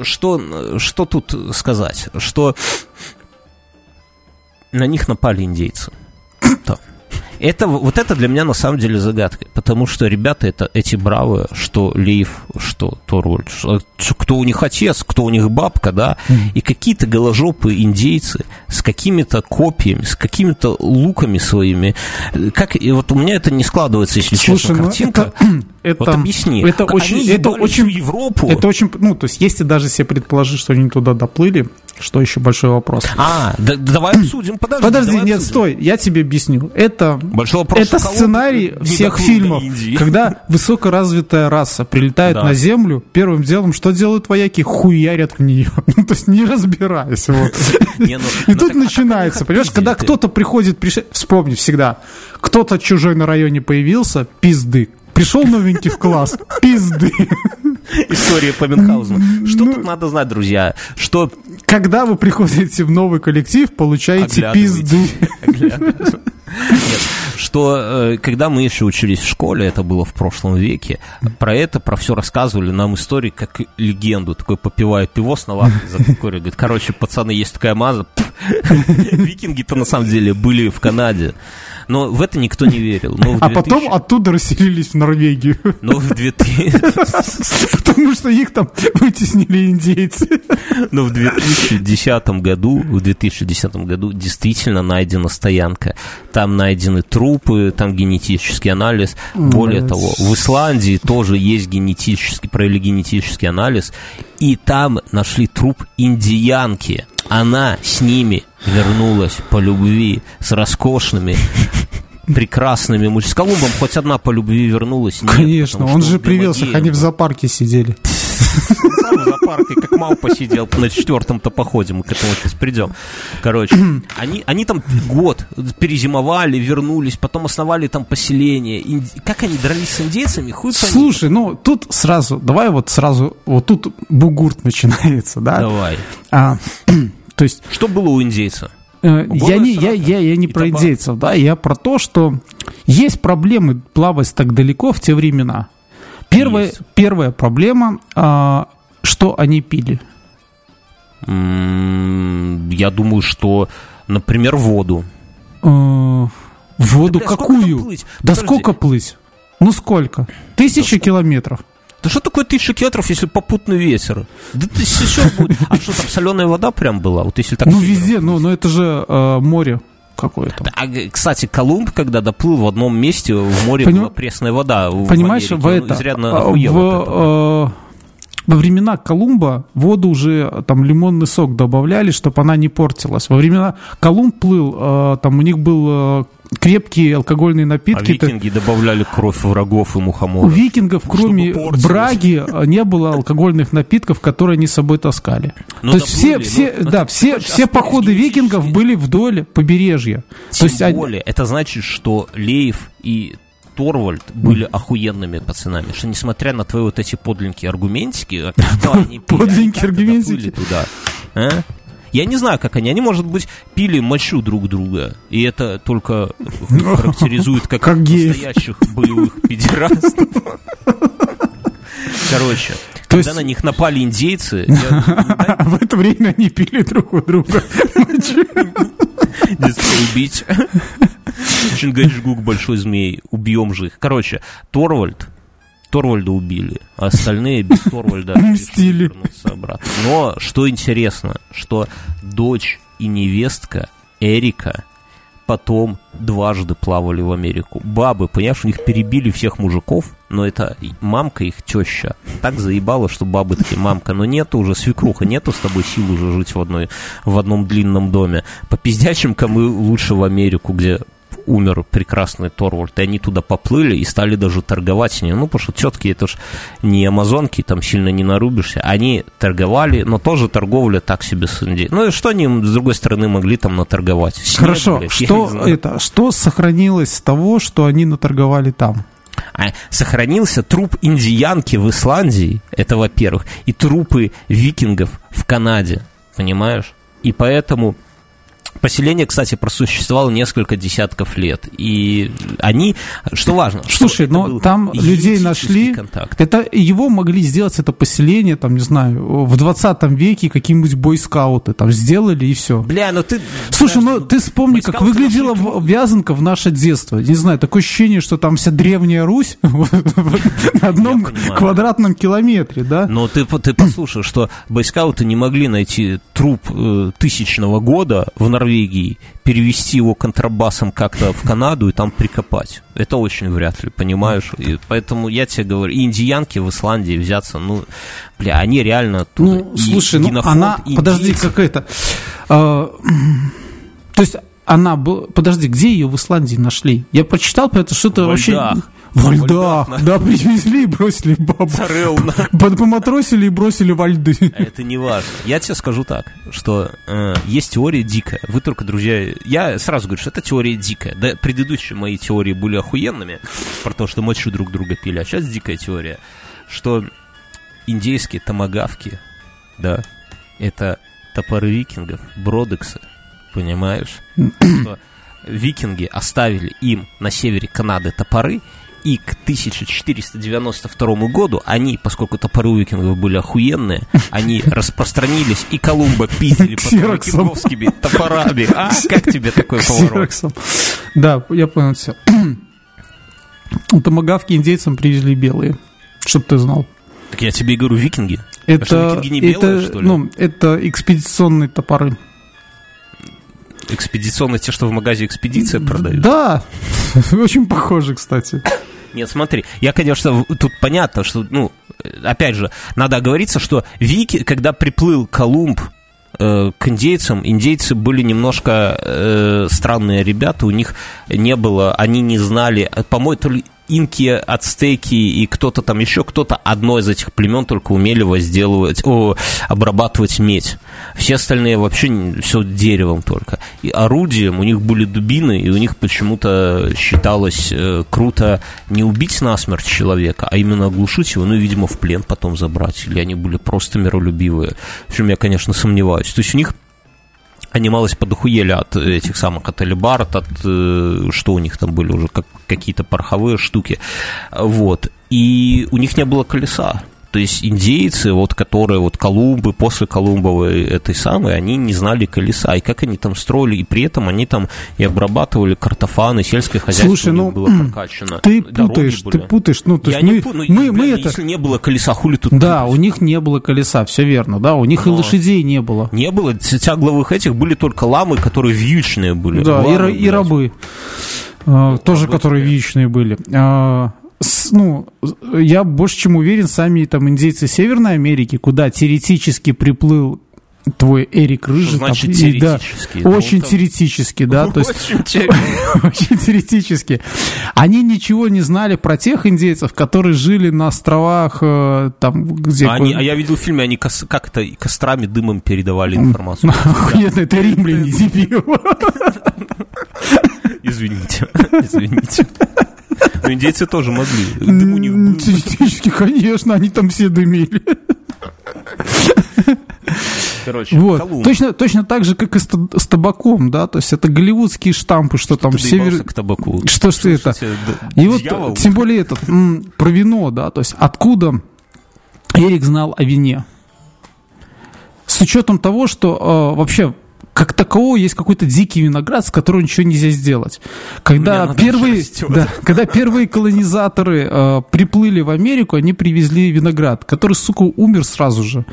что, что тут сказать? Что на них напали индейцы. 疼 Это, вот это для меня на самом деле загадка, потому что ребята это эти бравые, что Лейв, что Торвальд, кто у них отец, кто у них бабка, да, mm. и какие-то голожопые индейцы с какими-то копьями, с какими-то луками своими. Как, и вот у меня это не складывается, если Слушай, честно, ну картинка. Это, это, вот объясни. Это очень, это очень, Европу. Это очень, ну, то есть, если даже себе предположить, что они туда доплыли, что еще большой вопрос. А, да, давай обсудим. Подожди, Подожди нет, обсудим. стой, я тебе объясню. Это, большой вопрос, это сценарий всех фильмов, когда высокоразвитая раса прилетает да. на Землю, первым делом что делают вояки? Хуярят в нее. Ну, то есть не разбираясь. Вот. Не, ну, И ну, тут так, начинается, а понимаешь, когда кто-то приходит, приш... вспомни всегда, кто-то чужой на районе появился, пизды. Пришел новенький в класс, пизды. История по Мюнхгаузену. Что ну, тут надо знать, друзья? Что... Когда вы приходите в новый коллектив, получаете пизду. Что э, когда мы еще учились в школе, это было в прошлом веке, про это, про все рассказывали нам истории как легенду. Такой попивает пиво с навазкой за Говорит, короче, пацаны, есть такая маза. Викинги-то на самом деле были в Канаде. Но в это никто не верил. Но 2000... А потом оттуда расселились в Норвегию. Но в 2000... Потому что их там вытеснили индейцы. Но в 2010 году, в 2010 году действительно найдена стоянка. Там найдены трупы, там генетический анализ. Более того, в Исландии тоже есть генетический, провели генетический анализ. И там нашли труп индиянки. Она с ними вернулась по любви с роскошными прекрасными мужчинами. С Колумбом хоть одна по любви вернулась. Нет, Конечно, он же привез их, они в зоопарке сидели. Сам зоопарке, как мал посидел на четвертом-то походе, мы к этому сейчас придем. Короче, они, они там год перезимовали, вернулись, потом основали там поселение. Инди... Как они дрались с индейцами, хуй Слушай, ну тут сразу, давай вот сразу, вот тут бугурт начинается, да? Давай. А, то есть... Что было у индейца? Э, я не, я, я, я не про индейцев, да, я про то, что есть проблемы плавать так далеко в те времена. Первая, первая проблема, а, что они пили. Я думаю, что, например, воду. Э, воду да, какую? Сколько да Подожди. сколько плыть? Ну сколько? Тысячи да километров. Да что такое тысяча километров, если попутный ветер? Да ты сейчас будет. А что там соленая вода прям была? Вот если так. Ну везде, ну, ну это же э, море какое-то. А, кстати, Колумб, когда доплыл в одном месте, в море Поним... была пресная вода. Понимаешь, в, в это, изрядно а, в, во времена Колумба воду уже там лимонный сок добавляли, чтобы она не портилась. Во времена Колумб плыл, э, там у них был э, крепкие алкогольные напитки. А викинги добавляли кровь врагов и мухоморов. У викингов, кроме браги, не было алкогольных напитков, которые они с собой таскали. Но ну, То есть все, все, ну, да, все, все походы викингов были вдоль побережья. Тем То есть более, они... это значит, что Леев и Торвальд были охуенными пацанами, что несмотря на твои вот эти подлинные аргументики, они подлинные аргументики туда, а? Я не знаю, как они. Они, может быть, пили мочу друг друга. И это только характеризует как, как настоящих боевых педерастов. Короче, То когда есть... на них напали индейцы... Я... В это время они пили друг у друга. убить. Чингачгук, большой змей, убьем же их. Короче, Торвальд, Торвальда убили, а остальные без Торвальда мстили обратно. Но что интересно, что дочь и невестка Эрика потом дважды плавали в Америку. Бабы, понимаешь, у них перебили всех мужиков, но это мамка их теща. Так заебало, что бабы такие, мамка, но нету уже свекруха, нету с тобой сил уже жить в, одной, в одном длинном доме. По пиздячим-ка мы лучше в Америку, где умер прекрасный Торвальд, и они туда поплыли и стали даже торговать с ним. Ну, потому что тетки это ж не амазонки, там сильно не нарубишься. Они торговали, но тоже торговля так себе с Индией. Ну и что они, с другой стороны, могли там наторговать? Снег, Хорошо, блядь, что это, что сохранилось с того, что они наторговали там? А сохранился труп индиянки в Исландии, это во-первых, и трупы викингов в Канаде, понимаешь? И поэтому Поселение, кстати, просуществовало несколько десятков лет. И они, что важно... Слушай, но там людей нашли... Контакт. Это его могли сделать, это поселение, там, не знаю, в 20 веке какие-нибудь бойскауты там сделали и все. Бля, ну ты... Слушай, ну ты вспомни, как выглядела нашли... Вязанка в наше детство. Не знаю, такое ощущение, что там вся древняя Русь на одном квадратном километре, да? Но ты, ты послушай, что бойскауты не могли найти труп э, тысячного года в Норвегии Норвегии, перевести его контрабасом как-то в Канаду и там прикопать. Это очень вряд ли, понимаешь? И поэтому я тебе говорю, и индиянки в Исландии взяться, ну, бля, они реально оттуда. Ну, слушай, ну она, индийцы. подожди, какая-то... Э, то есть она была... Подожди, где ее в Исландии нашли? Я прочитал про это что-то вообще... Во льдах, да, привезли и бросили бабу. Поматросили и бросили во льды. Это не важно. Я тебе скажу так, что э, есть теория дикая. Вы только, друзья, я сразу говорю, что это теория дикая. Да, предыдущие мои теории были охуенными, про то, что мочу друг друга пили, а сейчас дикая теория, что индейские томагавки, да, это топоры викингов, бродексы, понимаешь? что викинги оставили им на севере Канады топоры, и к 1492 году они, поскольку топоры викингов были охуенные, они распространились, и Колумба пиздили потом викинговскими топорами. А как тебе такой поворот? Да, я понял все. Томагавки индейцам привезли белые, чтобы ты знал. Так я тебе и говорю, викинги. Это, а что, викинги не белые, это, что ли? Ну, это экспедиционные топоры. Экспедиционные, те, что в магазе экспедиция продают? Да, очень похоже, кстати. Нет, смотри, я, конечно, тут понятно, что, ну, опять же, надо оговориться, что Вики, когда приплыл Колумб э, к индейцам, индейцы были немножко э, странные ребята, у них не было, они не знали, по-моему, то ли инки, ацтеки и кто-то там еще, кто-то одно из этих племен только умели возделывать, о, обрабатывать медь. Все остальные вообще все деревом только. И орудием у них были дубины, и у них почему-то считалось э, круто не убить насмерть человека, а именно оглушить его, ну, видимо, в плен потом забрать. Или они были просто миролюбивые. В чем я, конечно, сомневаюсь. То есть у них они малость подохуели от этих самых, от Элибард, от, э, что у них там были уже, как, какие-то пороховые штуки, вот, и у них не было колеса, то есть индейцы, вот, которые вот Колумбы, после Колумбовой этой самой, они не знали колеса. И как они там строили, и при этом они там и обрабатывали картофаны, сельское хозяйство Слушай, ну, было прокачано. Ты путаешь, ты путаешь. Ну, то есть мы, пу... ну, мы, мы это... Если не было колеса, хули тут Да, у них не было колеса, все верно, да, у них Но... и лошадей не было. Не было, тягловых этих были только ламы, которые вьючные были. Да, ламы, и, и рабы. Uh, тоже, которые вьючные были. Ну, я больше чем уверен, сами там индейцы Северной Америки, куда теоретически приплыл твой Эрик Рыжий. Значит, там, теоретически. Да, очень там... теоретически, да. То есть, очень теоретически. Они ничего не знали про тех индейцев, которые жили на островах, э, там, где... А, они, а я видел в фильме, они кос, как-то кострами, дымом передавали информацию. Охуенно, это римляне, дебил. Извините, извините. Но индейцы тоже могли. Дым у них был. Теоретически, конечно, они там все дымили. Короче, вот. точно, точно так же, как и с, с табаком, да, то есть это голливудские штампы, что, что там север... к табаку. Что, что, что это? И вот, тем более этот, про вино, да, то есть откуда Эрик знал о вине? С учетом того, что э, вообще как такового есть какой-то дикий виноград, с которого ничего нельзя сделать. Когда первые, да, когда первые колонизаторы э, приплыли в Америку, они привезли виноград, который, сука, умер сразу же.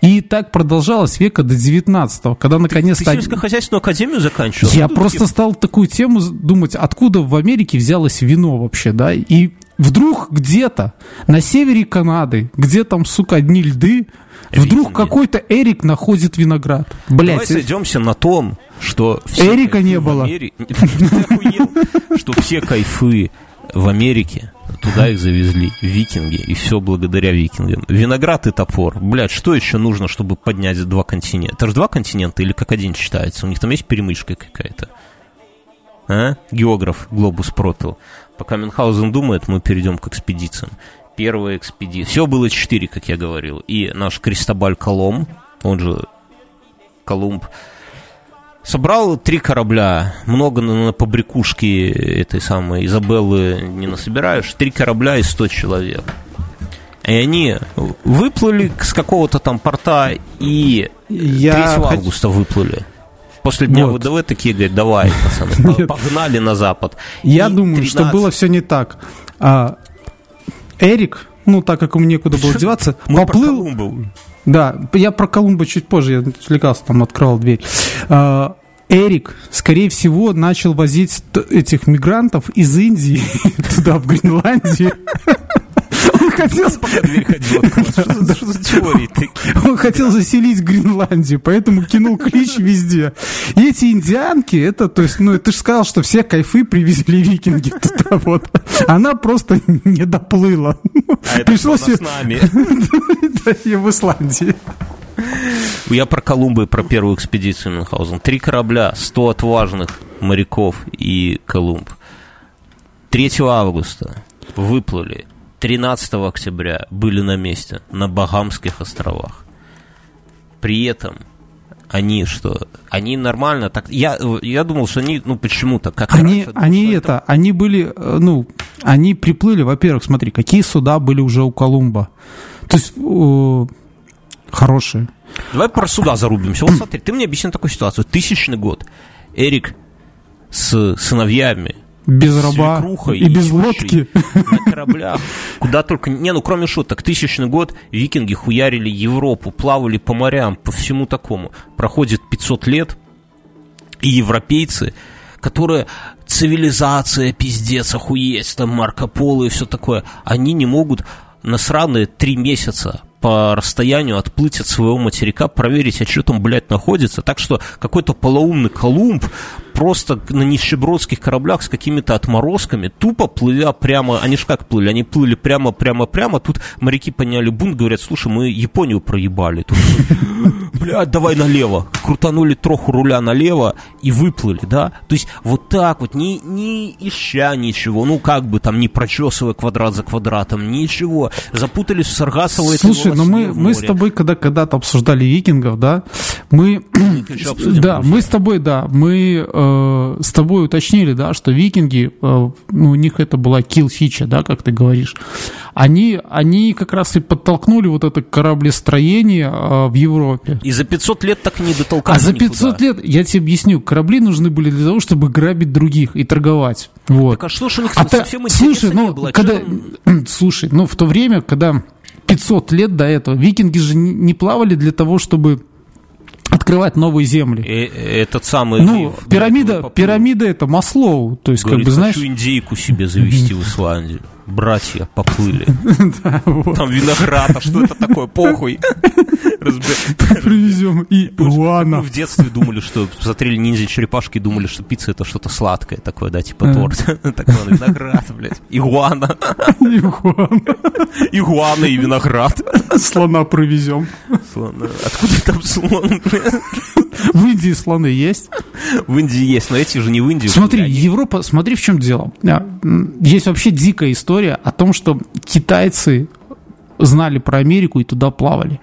И так продолжалось века до 19-го, когда наконец-то... Ты, ты сельскохозяйственную академию заканчивал? Я ну, просто стал такую тему думать, откуда в Америке взялось вино вообще, да, и вдруг где-то на севере Канады, где там, сука, одни льды, Вдруг какой-то Эрик находит виноград. Блять. Давай сойдемся на том, что... Эрика не было. Что все кайфы в Америке, туда их завезли викинги, и все благодаря викингам. Виноград и топор. Блядь, что еще нужно, чтобы поднять два континента? Это же два континента или как один считается? У них там есть перемычка какая-то? А? Географ Глобус пропил. Пока Мюнхгаузен думает, мы перейдем к экспедициям первая экспедиция. Все было четыре, как я говорил. И наш Кристобаль Колом, он же Колумб, собрал три корабля. Много на, на побрякушке этой самой Изабеллы не насобираешь. Три корабля и сто человек. И они выплыли с какого-то там порта и я 3 августа выплыли. После дня вот. ВДВ такие говорят, давай, пацаны, погнали на запад. Я и думаю, 13... что было все не так. А, Эрик, ну, так как ему некуда было деваться, поплыл... Про да, я про Колумба чуть позже, я отвлекался, там открывал дверь. А, Эрик, скорее всего, начал возить этих мигрантов из Индии туда, в Гренландию. Он хотел... Пока дверь ходил, что за теории такие? Он хотел заселить Гренландию, поэтому кинул клич везде. И эти индианки, это, то есть, ну, ты же сказал, что все кайфы привезли викинги туда вот. Она просто не доплыла. А Пришлось с нами. Да, и в Исландии. Я про Колумба и про первую экспедицию Мюнхгаузен. Три корабля, сто отважных моряков и Колумб. 3 августа выплыли 13 октября были на месте, на Багамских островах. При этом они что? Они нормально так. Я, я думал, что они, ну почему-то, как они, раньше, они это, это, они были, э, ну, они приплыли, во-первых, смотри, какие суда были уже у Колумба. То есть э, хорошие. Давай про суда зарубимся. Вот смотри, ты мне объясни такую ситуацию. Тысячный год. Эрик с сыновьями без раба и без лодки. На кораблях, куда только... Не, ну кроме шуток, тысячный год викинги хуярили Европу, плавали по морям, по всему такому. Проходит 500 лет, и европейцы, которые цивилизация, пиздец, охуеть, там Марко Поло и все такое, они не могут на сраные три месяца по расстоянию отплыть от своего материка, проверить, а что там, блядь, находится. Так что какой-то полоумный Колумб просто на нищебродских кораблях с какими-то отморозками, тупо плывя прямо, они ж как плыли, они плыли прямо-прямо-прямо, тут моряки поняли бунт, говорят, слушай, мы Японию проебали. Тут, блядь, давай налево. Крутанули троху руля налево и выплыли, да? То есть вот так вот, не, не ища ничего, ну как бы там, не прочесывая квадрат за квадратом, ничего. Запутались в Саргасово Слушай, но мы, мы с тобой, когда когда-то обсуждали викингов, да, мы... Да, мы с тобой, да, мы э, э, с тобой уточнили, да, что викинги, э, ну, у них это была kill фича, да, как ты говоришь. Они, они как раз и подтолкнули вот это кораблестроение э, в Европе. И за 500 лет так и не дотолкались А за 500 никуда. лет, я тебе объясню, корабли нужны были для того, чтобы грабить других и торговать. Вот. Так а что ж у них а совсем та, слушай, ну, было? Когда, слушай, ну, в то время, когда 500 лет до этого, викинги же не плавали для того, чтобы открывать новые земли. И, этот самый... Ну, пирамида, пирамида это Маслоу, то есть, Говорит, как бы, знаешь... индейку себе завести в Исландию братья поплыли. Там виноград, а что это такое? Похуй. Привезем и Уана. Мы в детстве думали, что смотрели ниндзя черепашки, думали, что пицца это что-то сладкое такое, да, типа торт. Такой виноград, блядь. Игуана. Игуана. Игуана и виноград. Слона привезем. Слона. Откуда там слон, В Индии слоны есть? В Индии есть, но эти же не в Индии. Смотри, Европа, смотри, в чем дело. А, есть вообще дикая история о том, что китайцы знали про Америку и туда плавали.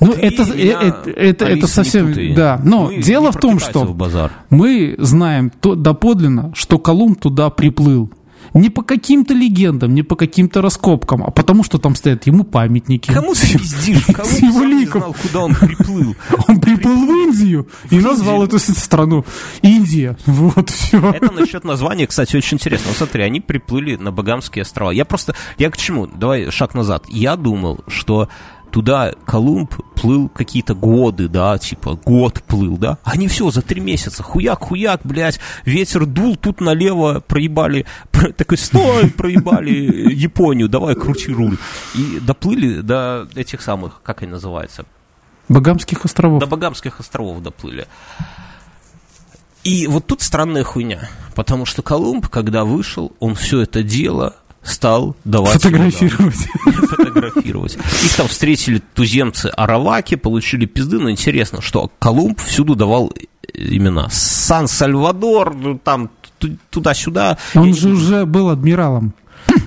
Ну, это, это, это, это совсем... Да, но мы дело в том, что в мы знаем то, доподлинно, что Колумб туда приплыл. Не по каким-то легендам, не по каким-то раскопкам, а потому что там стоят ему памятники. Кому ты пиздишь? Кому его ликом. знал, куда он приплыл? Он приплыл в Индию. Индию и назвал эту страну Индия. Вот все. Это насчет названия, кстати, очень интересно. Смотри, они приплыли на Багамские острова. Я просто, я к чему? Давай шаг назад. Я думал, что туда Колумб плыл какие-то годы, да, типа год плыл, да, они все за три месяца, хуяк-хуяк, блядь, ветер дул, тут налево проебали, про, такой, стой, проебали Японию, давай крути руль. И доплыли до этих самых, как они называются? Багамских островов. До Багамских островов доплыли. И вот тут странная хуйня, потому что Колумб, когда вышел, он все это дело стал давать... Фотографировать. Фотографировать. Их там встретили туземцы Араваки, получили пизды, но интересно, что Колумб всюду давал имена. Сан-Сальвадор, ну, там туда-сюда. Он же уже был адмиралом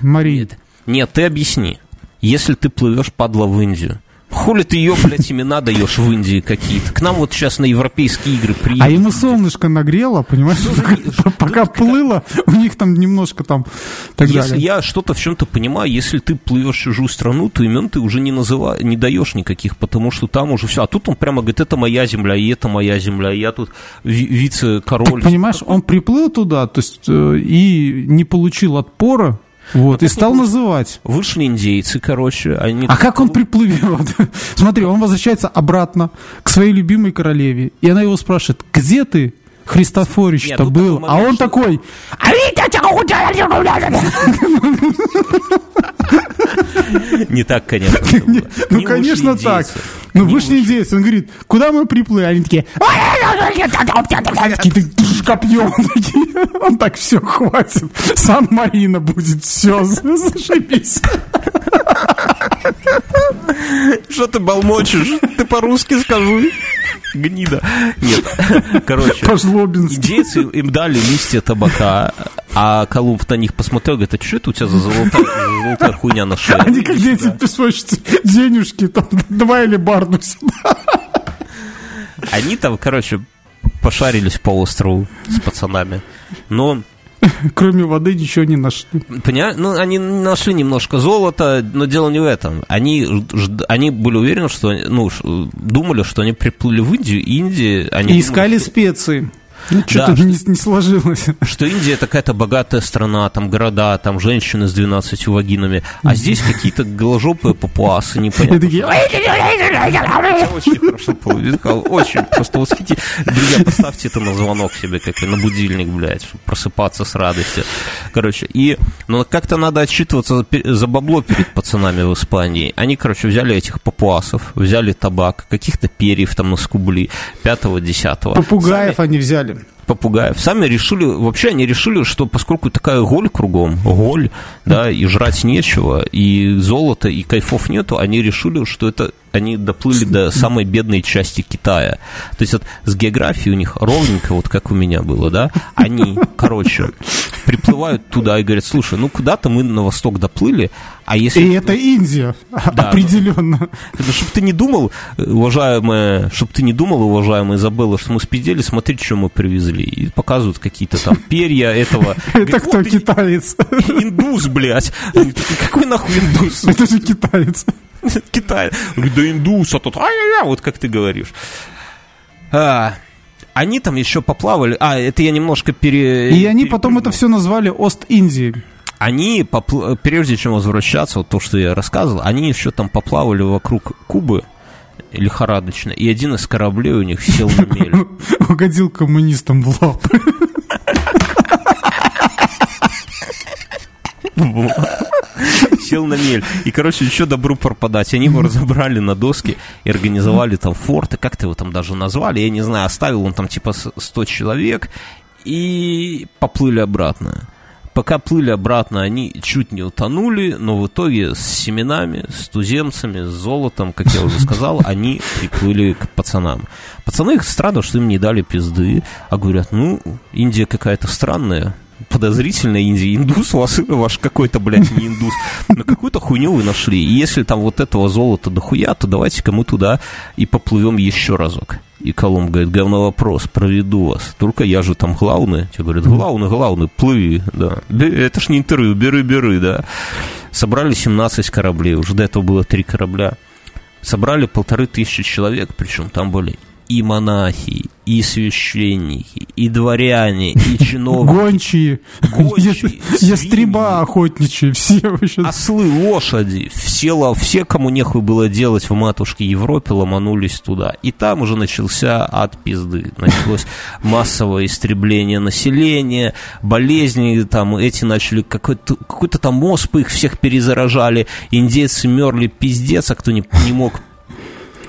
Марии. Нет, нет, ты объясни. Если ты плывешь, падла, в Индию, Хули ты ее, блядь, имена даешь в Индии какие-то? К нам вот сейчас на европейские игры приедут. А ему солнышко нагрело, понимаешь? Пока плыло, у них там немножко там так Если я что-то в чем-то понимаю, если ты плывешь в чужую страну, то имен ты уже не называешь, не даешь никаких, потому что там уже все. А тут он прямо говорит, это моя земля, и это моя земля, и я тут вице-король. понимаешь, он приплыл туда, то есть э, и не получил отпора, вот, и стал называть. Вышли индейцы, короче. Они... А как он приплывет? Смотри, он возвращается обратно к своей любимой королеве. И она его спрашивает, где ты? Христофорич-то ну, был. А он такой... Не так, конечно. Ну, конечно, так. Ну, вышли индейцы. Он говорит, куда мы приплыли? Они такие... Такие, копьем. Он так, все, хватит. Сан-Марина будет, все, зашибись. Что ты балмочешь? Ты по-русски скажи гнида. Нет, короче. Индейцы им дали листья табака, а Колумб на них посмотрел, говорит, а что это у тебя за золотая, за золотая хуйня на шее? Они как дети песочницы, денежки, там, два или барду сюда. Они там, короче, пошарились по острову с пацанами. Но Кроме воды ничего не нашли. Понимаешь? Ну, они нашли немножко золота, но дело не в этом. Они, они были уверены, что, ну, думали, что они приплыли в Индию, Индии... Они и искали что... специи. Ну, что-то да, не, не сложилось. Что Индия такая-то богатая страна, там города, там женщины с 12 вагинами, а здесь какие-то голожопые папуасы, непонятно. Очень хорошо. Очень просто восхитительно. Друзья, поставьте это на звонок себе, как на будильник, блядь, чтобы просыпаться с радостью. Короче, и ну, как-то надо отчитываться за бабло перед пацанами в Испании. Они, короче, взяли этих папуасов, взяли табак, каких-то перьев там наскубли, пятого-десятого. Попугаев они взяли попугаев. Сами решили, вообще они решили, что поскольку такая голь кругом, голь, да, и жрать нечего, и золота, и кайфов нету, они решили, что это они доплыли до самой бедной части Китая. То есть вот с географией у них ровненько, вот как у меня было, да, они, короче, приплывают туда и говорят, слушай, ну куда-то мы на восток доплыли, а если... И это Индия, да, определенно. Это чтобы ты не думал, уважаемая, чтобы ты не думал, уважаемая Изабелла, что мы спиздели, смотри, что мы привезли. И показывают какие-то там перья этого. Это кто, китаец? Индус, блядь. Какой нахуй индус? Это же китаец. Китай. Да индус, а тут ай-яй-яй, вот как ты говоришь. А, они там еще поплавали. А, это я немножко пере... И они потом это все назвали Ост-Индией. Они, попл... прежде чем возвращаться, вот то, что я рассказывал, они еще там поплавали вокруг Кубы лихорадочно, и один из кораблей у них сел на мель. Угодил коммунистам в лапы. Сел на мель. И, короче, еще добру пропадать. Они его разобрали на доски и организовали там форт. И как-то его там даже назвали. Я не знаю, оставил он там типа 100 человек. И поплыли обратно. Пока плыли обратно, они чуть не утонули, но в итоге с семенами, с туземцами, с золотом, как я уже сказал, они приплыли к пацанам. Пацаны их странно, что им не дали пизды, а говорят, ну, Индия какая-то странная, подозрительная Индия. Индус вас, ваш какой-то, блядь, не индус. Но какую-то хуйню вы нашли. И если там вот этого золота дохуя, то давайте-ка мы туда и поплывем еще разок. И Колумб говорит, говно вопрос, проведу вас. Только я же там главный. Тебе говорят, главный, главный, плыви, да. Это ж не интервью, беры, беры, да. Собрали 17 кораблей, уже до этого было три корабля. Собрали полторы тысячи человек, причем там были и монахи, и священники, и дворяне, и чиновники. Гончие, гончие ястреба охотничьи, все вообще. Ослы, лошади, все, все, кому нехуй было делать в матушке Европе, ломанулись туда. И там уже начался ад пизды. Началось массовое истребление населения, болезни, там эти начали, какой-то какой там оспы их всех перезаражали, индейцы мерли пиздец, а кто не, не мог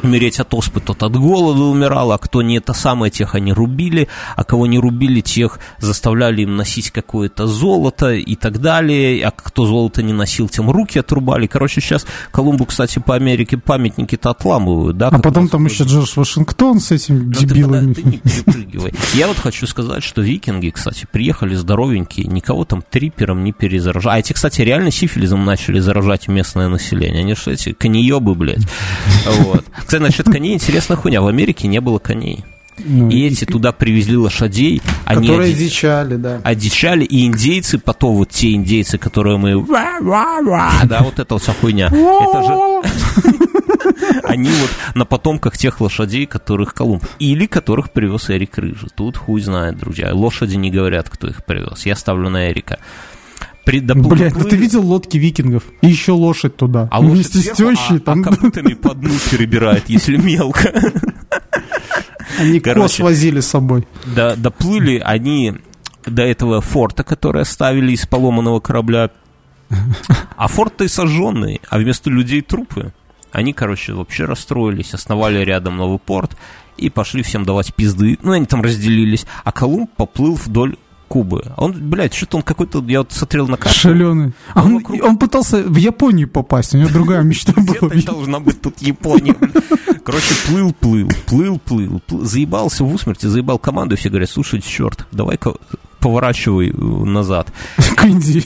умереть от оспы, тот от голода умирал, а кто не это самое, тех они рубили, а кого не рубили, тех заставляли им носить какое-то золото и так далее, а кто золото не носил, тем руки отрубали. Короче, сейчас Колумбу, кстати, по Америке памятники-то отламывают, да? А потом там еще Джордж Вашингтон с этим дебилами. Ты, ты не перепрыгивай. Я вот хочу сказать, что викинги, кстати, приехали здоровенькие, никого там трипером не перезаражали. А эти, кстати, реально сифилизом начали заражать местное население. Они что эти коньебы, блядь. Вот. Кстати, насчет коней интересная хуйня. В Америке не было коней. Ну, и эти туда привезли лошадей. Они которые оди... одичали, да. Одичали, и индейцы, потом вот те индейцы, которые мы... Да, вот это вся хуйня. Это же... Они вот на потомках тех лошадей, которых Колумб. Или которых привез Эрик Рыжий. Тут хуй знает, друзья. Лошади не говорят, кто их привез. Я ставлю на Эрика. При, Блядь, ну ты видел лодки викингов? И еще лошадь туда. А лошадь Вместе с тещей а, там... А копытами по дну перебирает, если мелко. Они Короче, кос возили с собой. Да, доплыли они до этого форта, который оставили из поломанного корабля. А форт-то и сожженный, а вместо людей трупы. Они, короче, вообще расстроились, основали рядом новый порт и пошли всем давать пизды. Ну, они там разделились. А Колумб поплыл вдоль Кубы. Он, блядь, что-то он какой-то, я вот смотрел на карту. Шаленый. А он, вокруг... он пытался в Японию попасть, у него другая мечта была. Где-то должна быть тут Япония. Короче, плыл, плыл, плыл, плыл, заебался в усмерти, заебал команду, все говорят, слушай, черт, давай-ка поворачивай э, назад. К Индии.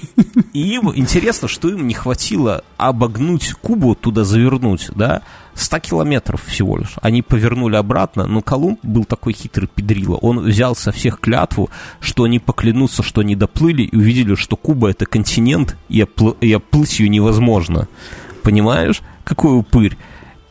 И им интересно, что им не хватило обогнуть Кубу, туда завернуть, да, 100 километров всего лишь. Они повернули обратно, но Колумб был такой хитрый педрило. Он взял со всех клятву, что они поклянутся, что они доплыли, и увидели, что Куба это континент, и, опл- и оплыть ее невозможно. Понимаешь? Какой упырь.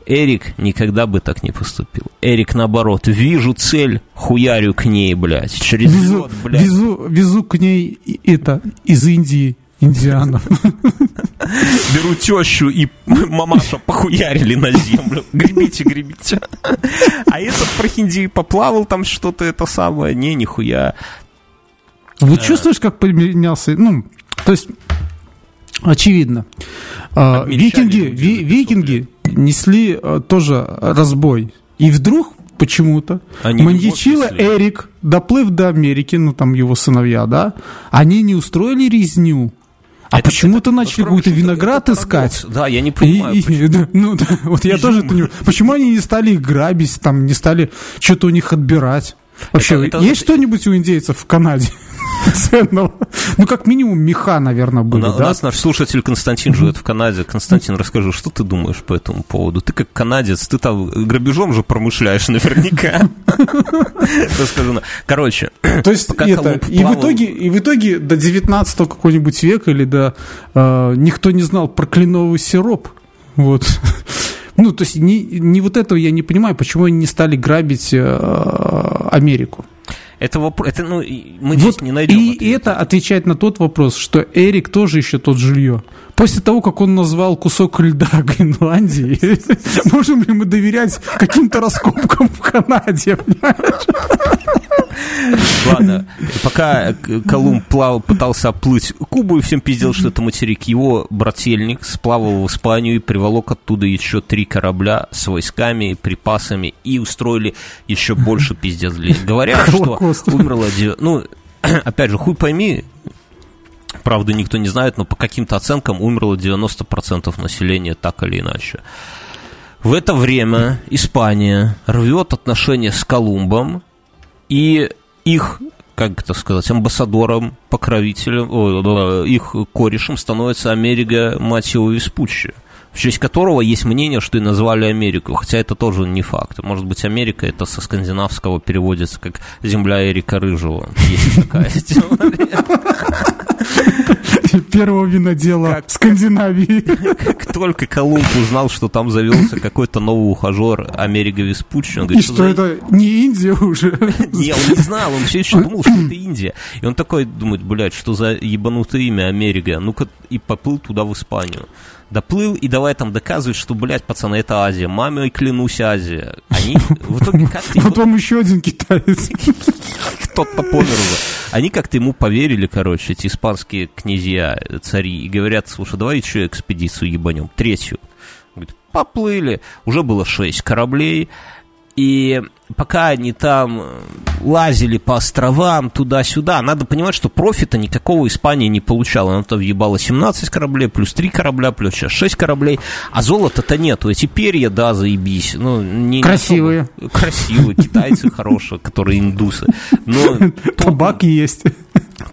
Эрик никогда бы так не поступил. Эрик, наоборот, вижу цель, хуярю к ней, блядь, через везу, лед, блядь. Везу, везу к ней это, из Индии индианов. Беру тещу и мамаша похуярили на землю. Гребите, гребите. А этот про Хинди поплавал там что-то это самое. Не, нихуя. Вот чувствуешь, как поменялся? Ну, то есть, очевидно. А, викинги, ви, викинги несли а, тоже разбой. И вдруг почему-то. Маньячила Эрик, доплыв до Америки, ну там его сыновья, да, они не устроили резню, а почему-то начали какой-то виноград искать. Да, я не понимаю. И, и, да, ну, да, вот я тоже это не Почему они не стали их грабить, там, не стали что-то у них отбирать? Вообще, это, это... есть что-нибудь у индейцев в Канаде? Ценного. Ну, как минимум, меха, наверное, были, У нас наш слушатель Константин живет в Канаде. Константин, расскажи, что ты думаешь по этому поводу? Ты как канадец, ты там грабежом же промышляешь наверняка. Расскажу. Короче, то есть это, и в итоге, и в итоге до 19 какого-нибудь века или до э, никто не знал про кленовый сироп. Вот. Ну, то есть не, не вот этого я не понимаю, почему они не стали грабить э, Америку. Это вопрос, это, ну, мы вот здесь не найдем. И ответа. это отвечает на тот вопрос, что Эрик тоже еще тот жилье. После того, как он назвал кусок льда Гренландии, можем ли мы доверять каким-то раскопкам в Канаде? Ладно, пока Колумб плавал, пытался оплыть Кубу и всем пиздел, что это материк, его брательник сплавал в Испанию и приволок оттуда еще три корабля с войсками, припасами и устроили еще больше пиздец. Говорят, что умерло... Ну, опять же, хуй пойми, правда, никто не знает, но по каким-то оценкам умерло 90% населения так или иначе. В это время Испания рвет отношения с Колумбом, и их, как это сказать, амбассадором, покровителем, их корешем становится Америка, мать его, Веспуччи в честь которого есть мнение, что и назвали Америку, хотя это тоже не факт. Может быть, Америка это со скандинавского переводится как «земля Эрика Рыжего». Есть такая первого винодела как, Скандинавии. Как только Колумб узнал, что там завелся какой-то новый ухажер Америка Веспуччи, он говорит, И что, что это не Индия уже? Не, он не знал, он все еще думал, что это Индия. И он такой думает, блядь, что за ебанутое имя Америка? Ну-ка, и поплыл туда в Испанию доплыл и давай там доказывать, что, блядь, пацаны, это Азия. Маме клянусь, Азия. Они в итоге как-то... Потом еще один китаец. Кто-то помер уже. Они как-то ему поверили, короче, эти испанские князья, цари, и говорят, слушай, давай еще экспедицию ебанем, третью. Говорит, поплыли. Уже было шесть кораблей. И пока они там лазили по островам туда-сюда, надо понимать, что профита никакого Испания не получала. Она там въебала 17 кораблей, плюс 3 корабля, плюс сейчас 6 кораблей, а золота-то нету. Эти перья, да, заебись. Ну, не, красивые. Не красивые, китайцы хорошие, которые индусы. Но Табак есть.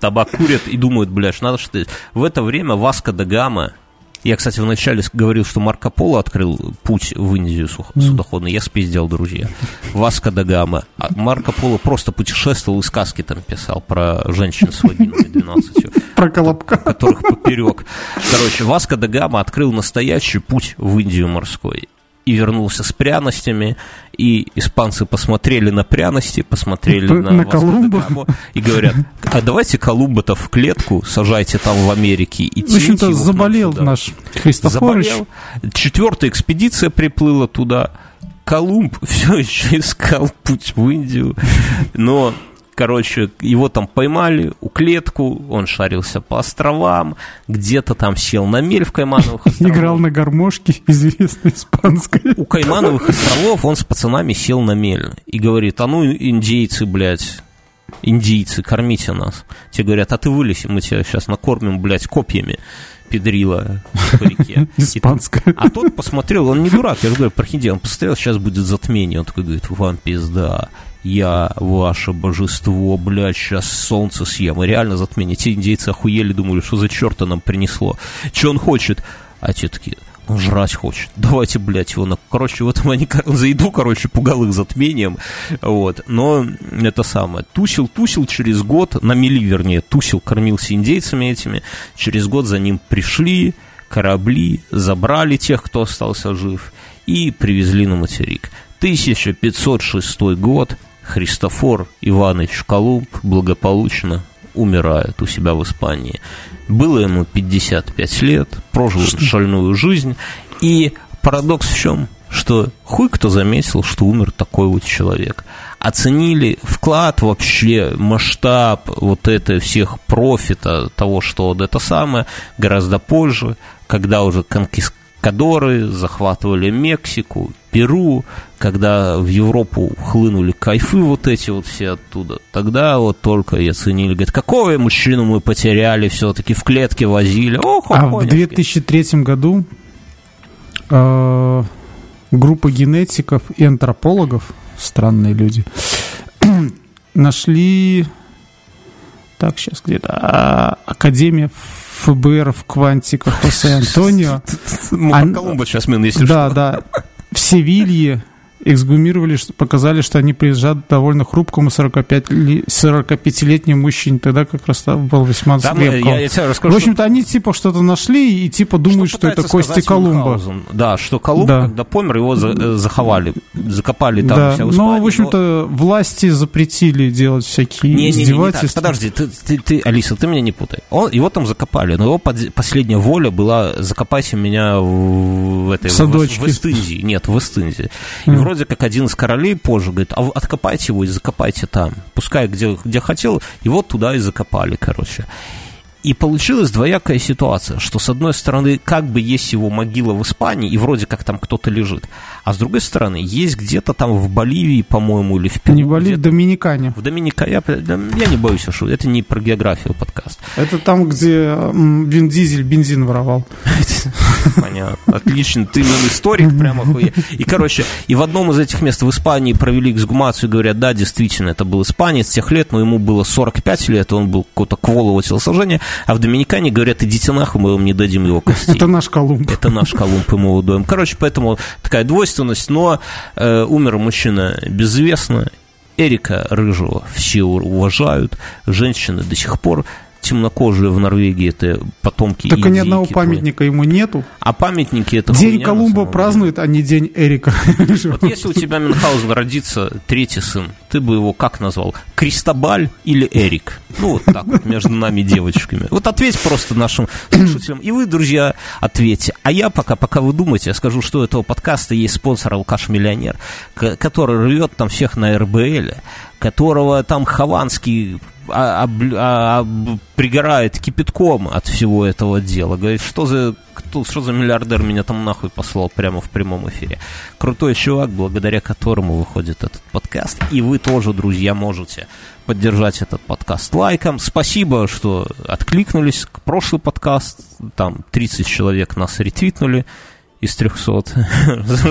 Табак курят и думают, блядь, надо что В это время Васка да Гама я, кстати, вначале говорил, что Марко Поло открыл путь в Индию судоходный. Я спиздил, друзья. Васка да Гама. А Марко Поло просто путешествовал и сказки там писал про женщин с вагинами 12. Про колобка. Которых поперек. Короче, Васка да Гама открыл настоящий путь в Индию морской и вернулся с пряностями, и испанцы посмотрели на пряности, посмотрели на, на Колумба и говорят, а давайте Колумба-то в клетку сажайте там в Америке и В общем-то, заболел наш Христофорович. Заболел. Четвертая экспедиция приплыла туда. Колумб все еще искал путь в Индию, но короче, его там поймали, у клетку, он шарился по островам, где-то там сел на мель в Каймановых островах. Играл на гармошке, известной испанской. У Каймановых островов он с пацанами сел на мель и говорит, а ну, индейцы, блядь, индийцы, кормите нас. Те говорят, а ты вылезь, мы тебя сейчас накормим, блядь, копьями педрила по реке. Испанская. А тот посмотрел, он не дурак, я же говорю, прохиди, он посмотрел, сейчас будет затмение. Он такой говорит, вам пизда я ваше божество, блядь, сейчас солнце съем. И реально затмение. Те индейцы охуели, думали, что за черта нам принесло. Че он хочет? А те такие, жрать хочет. Давайте, блядь, его на... Короче, вот они за еду, короче, пугал их затмением. Вот. Но это самое. Тусил, тусил через год, на мели, вернее, тусил, кормился индейцами этими. Через год за ним пришли корабли, забрали тех, кто остался жив, и привезли на материк. 1506 год, Христофор Иванович Колумб благополучно умирает у себя в Испании. Было ему 55 лет, прожил шальную жизнь, и парадокс в чем? Что хуй кто заметил, что умер такой вот человек. Оценили вклад вообще, масштаб вот это всех профита, того, что вот это самое, гораздо позже, когда уже конкис Кадоры захватывали Мексику, Перу, когда в Европу хлынули кайфы вот эти вот все оттуда, тогда вот только и оценили, говорят, какого мужчину мы потеряли, все-таки в клетке возили. Ох, а в 2003 году э, группа генетиков и антропологов, странные люди, нашли, так, сейчас где-то, а, Академия ФБР в Квантиках Хосе Антонио. Колумба сейчас, если Да, да. В Севилье эксгумировали, показали, что они приезжают довольно хрупкому 45, 45-летнему мужчине, тогда как раз был весьма Там, я, я тебе расскажу, В общем-то, они типа что-то нашли и типа думают, что, что это кости Колумба. Да, что Колумб, да. когда помер, его за, э, заховали, закопали там да. вся в Испании, Но, в общем-то, но... власти запретили делать всякие не, издевательства. Не, не, не, Подожди, ты, ты, ты, Алиса, ты меня не путай. Он, его там закопали, но его под, последняя воля была «закопайте меня в, в этой... В, в, в Эстынзии». Нет, в Эстынзии. И mm. вроде вроде как один из королей позже говорит, а откопайте его и закопайте там. Пускай где, где хотел, его туда и закопали, короче. И получилась двоякая ситуация, что с одной стороны, как бы есть его могила в Испании, и вроде как там кто-то лежит, а с другой стороны, есть где-то там в Боливии, по-моему, или в Перу. Не Боливии, в Доминикане. В Доминикане. Я, я не боюсь, что это не про географию подкаст. Это там, где Вин Дизель бензин воровал. Понятно. Отлично. Ты именно историк прямо. И, короче, и в одном из этих мест в Испании провели эксгумацию, говорят, да, действительно, это был испанец тех лет, но ему было 45 лет, он был какого-то кволого телосложения, а в Доминикане говорят, идите нахуй, мы вам не дадим его костей. Это наш Колумб. Это наш Колумб, ему выдаем. Короче, поэтому такая двойственность, но э, умер мужчина безвестно, Эрика Рыжего все уважают, женщины до сих пор темнокожие в Норвегии это потомки Только ни одного китовые. памятника ему нету. А памятники это День хуйня, Колумба празднует, а не день Эрика. Вот если у тебя Мюнхгаузен родится третий сын, ты бы его как назвал? Кристобаль или Эрик? Ну, вот так вот, между нами девочками. Вот ответь просто нашим слушателям. И вы, друзья, ответьте. А я пока, пока вы думаете, я скажу, что у этого подкаста есть спонсор Алкаш-миллионер, который рвет там всех на РБЛ, которого там Хованский а, а, а, пригорает кипятком от всего этого дела. Говорит, что за, кто, что за миллиардер меня там нахуй послал прямо в прямом эфире. Крутой чувак, благодаря которому выходит этот подкаст. И вы тоже, друзья, можете поддержать этот подкаст лайком. Спасибо, что откликнулись. Прошлый подкаст, там 30 человек нас ретвитнули из 300.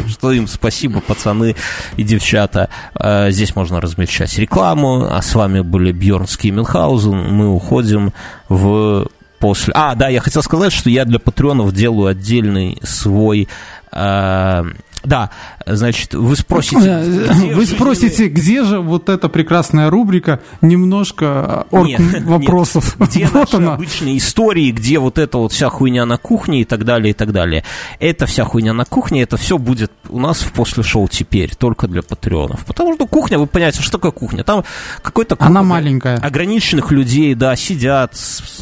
Что им спасибо, пацаны и девчата. А, здесь можно размещать рекламу. А с вами были Бьернский и Мюнхгаузен. Мы уходим в после... А, да, я хотел сказать, что я для патреонов делаю отдельный свой а, да, значит, вы спросите... Э, вы спросите, где же вот эта прекрасная рубрика «Немножко орг нет, вопросов». Нет. Где вот наши она. обычные истории, где вот эта вот вся хуйня на кухне и так далее, и так далее. Это вся хуйня на кухне, это все будет у нас в после шоу теперь, только для патреонов. Потому что кухня, вы понимаете, что такое кухня? Там какой-то... Она маленькая. Ограниченных людей, да, сидят,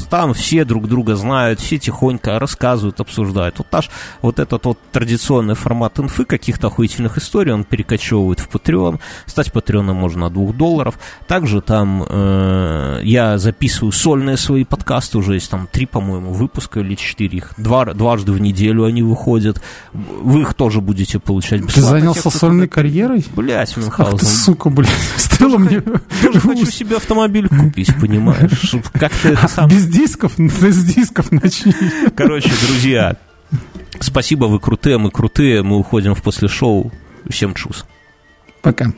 там все друг друга знают, все тихонько рассказывают, обсуждают. Вот наш вот этот вот традиционный формат инфы, каких-то охуительных историй, он перекочевывает в Patreon. Стать патреоном можно от 2 долларов. Также там э, я записываю сольные свои подкасты, уже есть там три, по-моему, выпуска или четыре их. Два, дважды в неделю они выходят. Вы их тоже будете получать бесплатно. Ты занялся сольной туда... карьерой? Блять, Мюнхгаузен. Ах ты, сука, блядь. Стелла мне... Тоже хочу себе автомобиль купить, понимаешь? Как ты сам... Без дисков? Без дисков начни. Короче, друзья, Спасибо, вы крутые, мы крутые. Мы уходим в после шоу. Всем чус. Пока.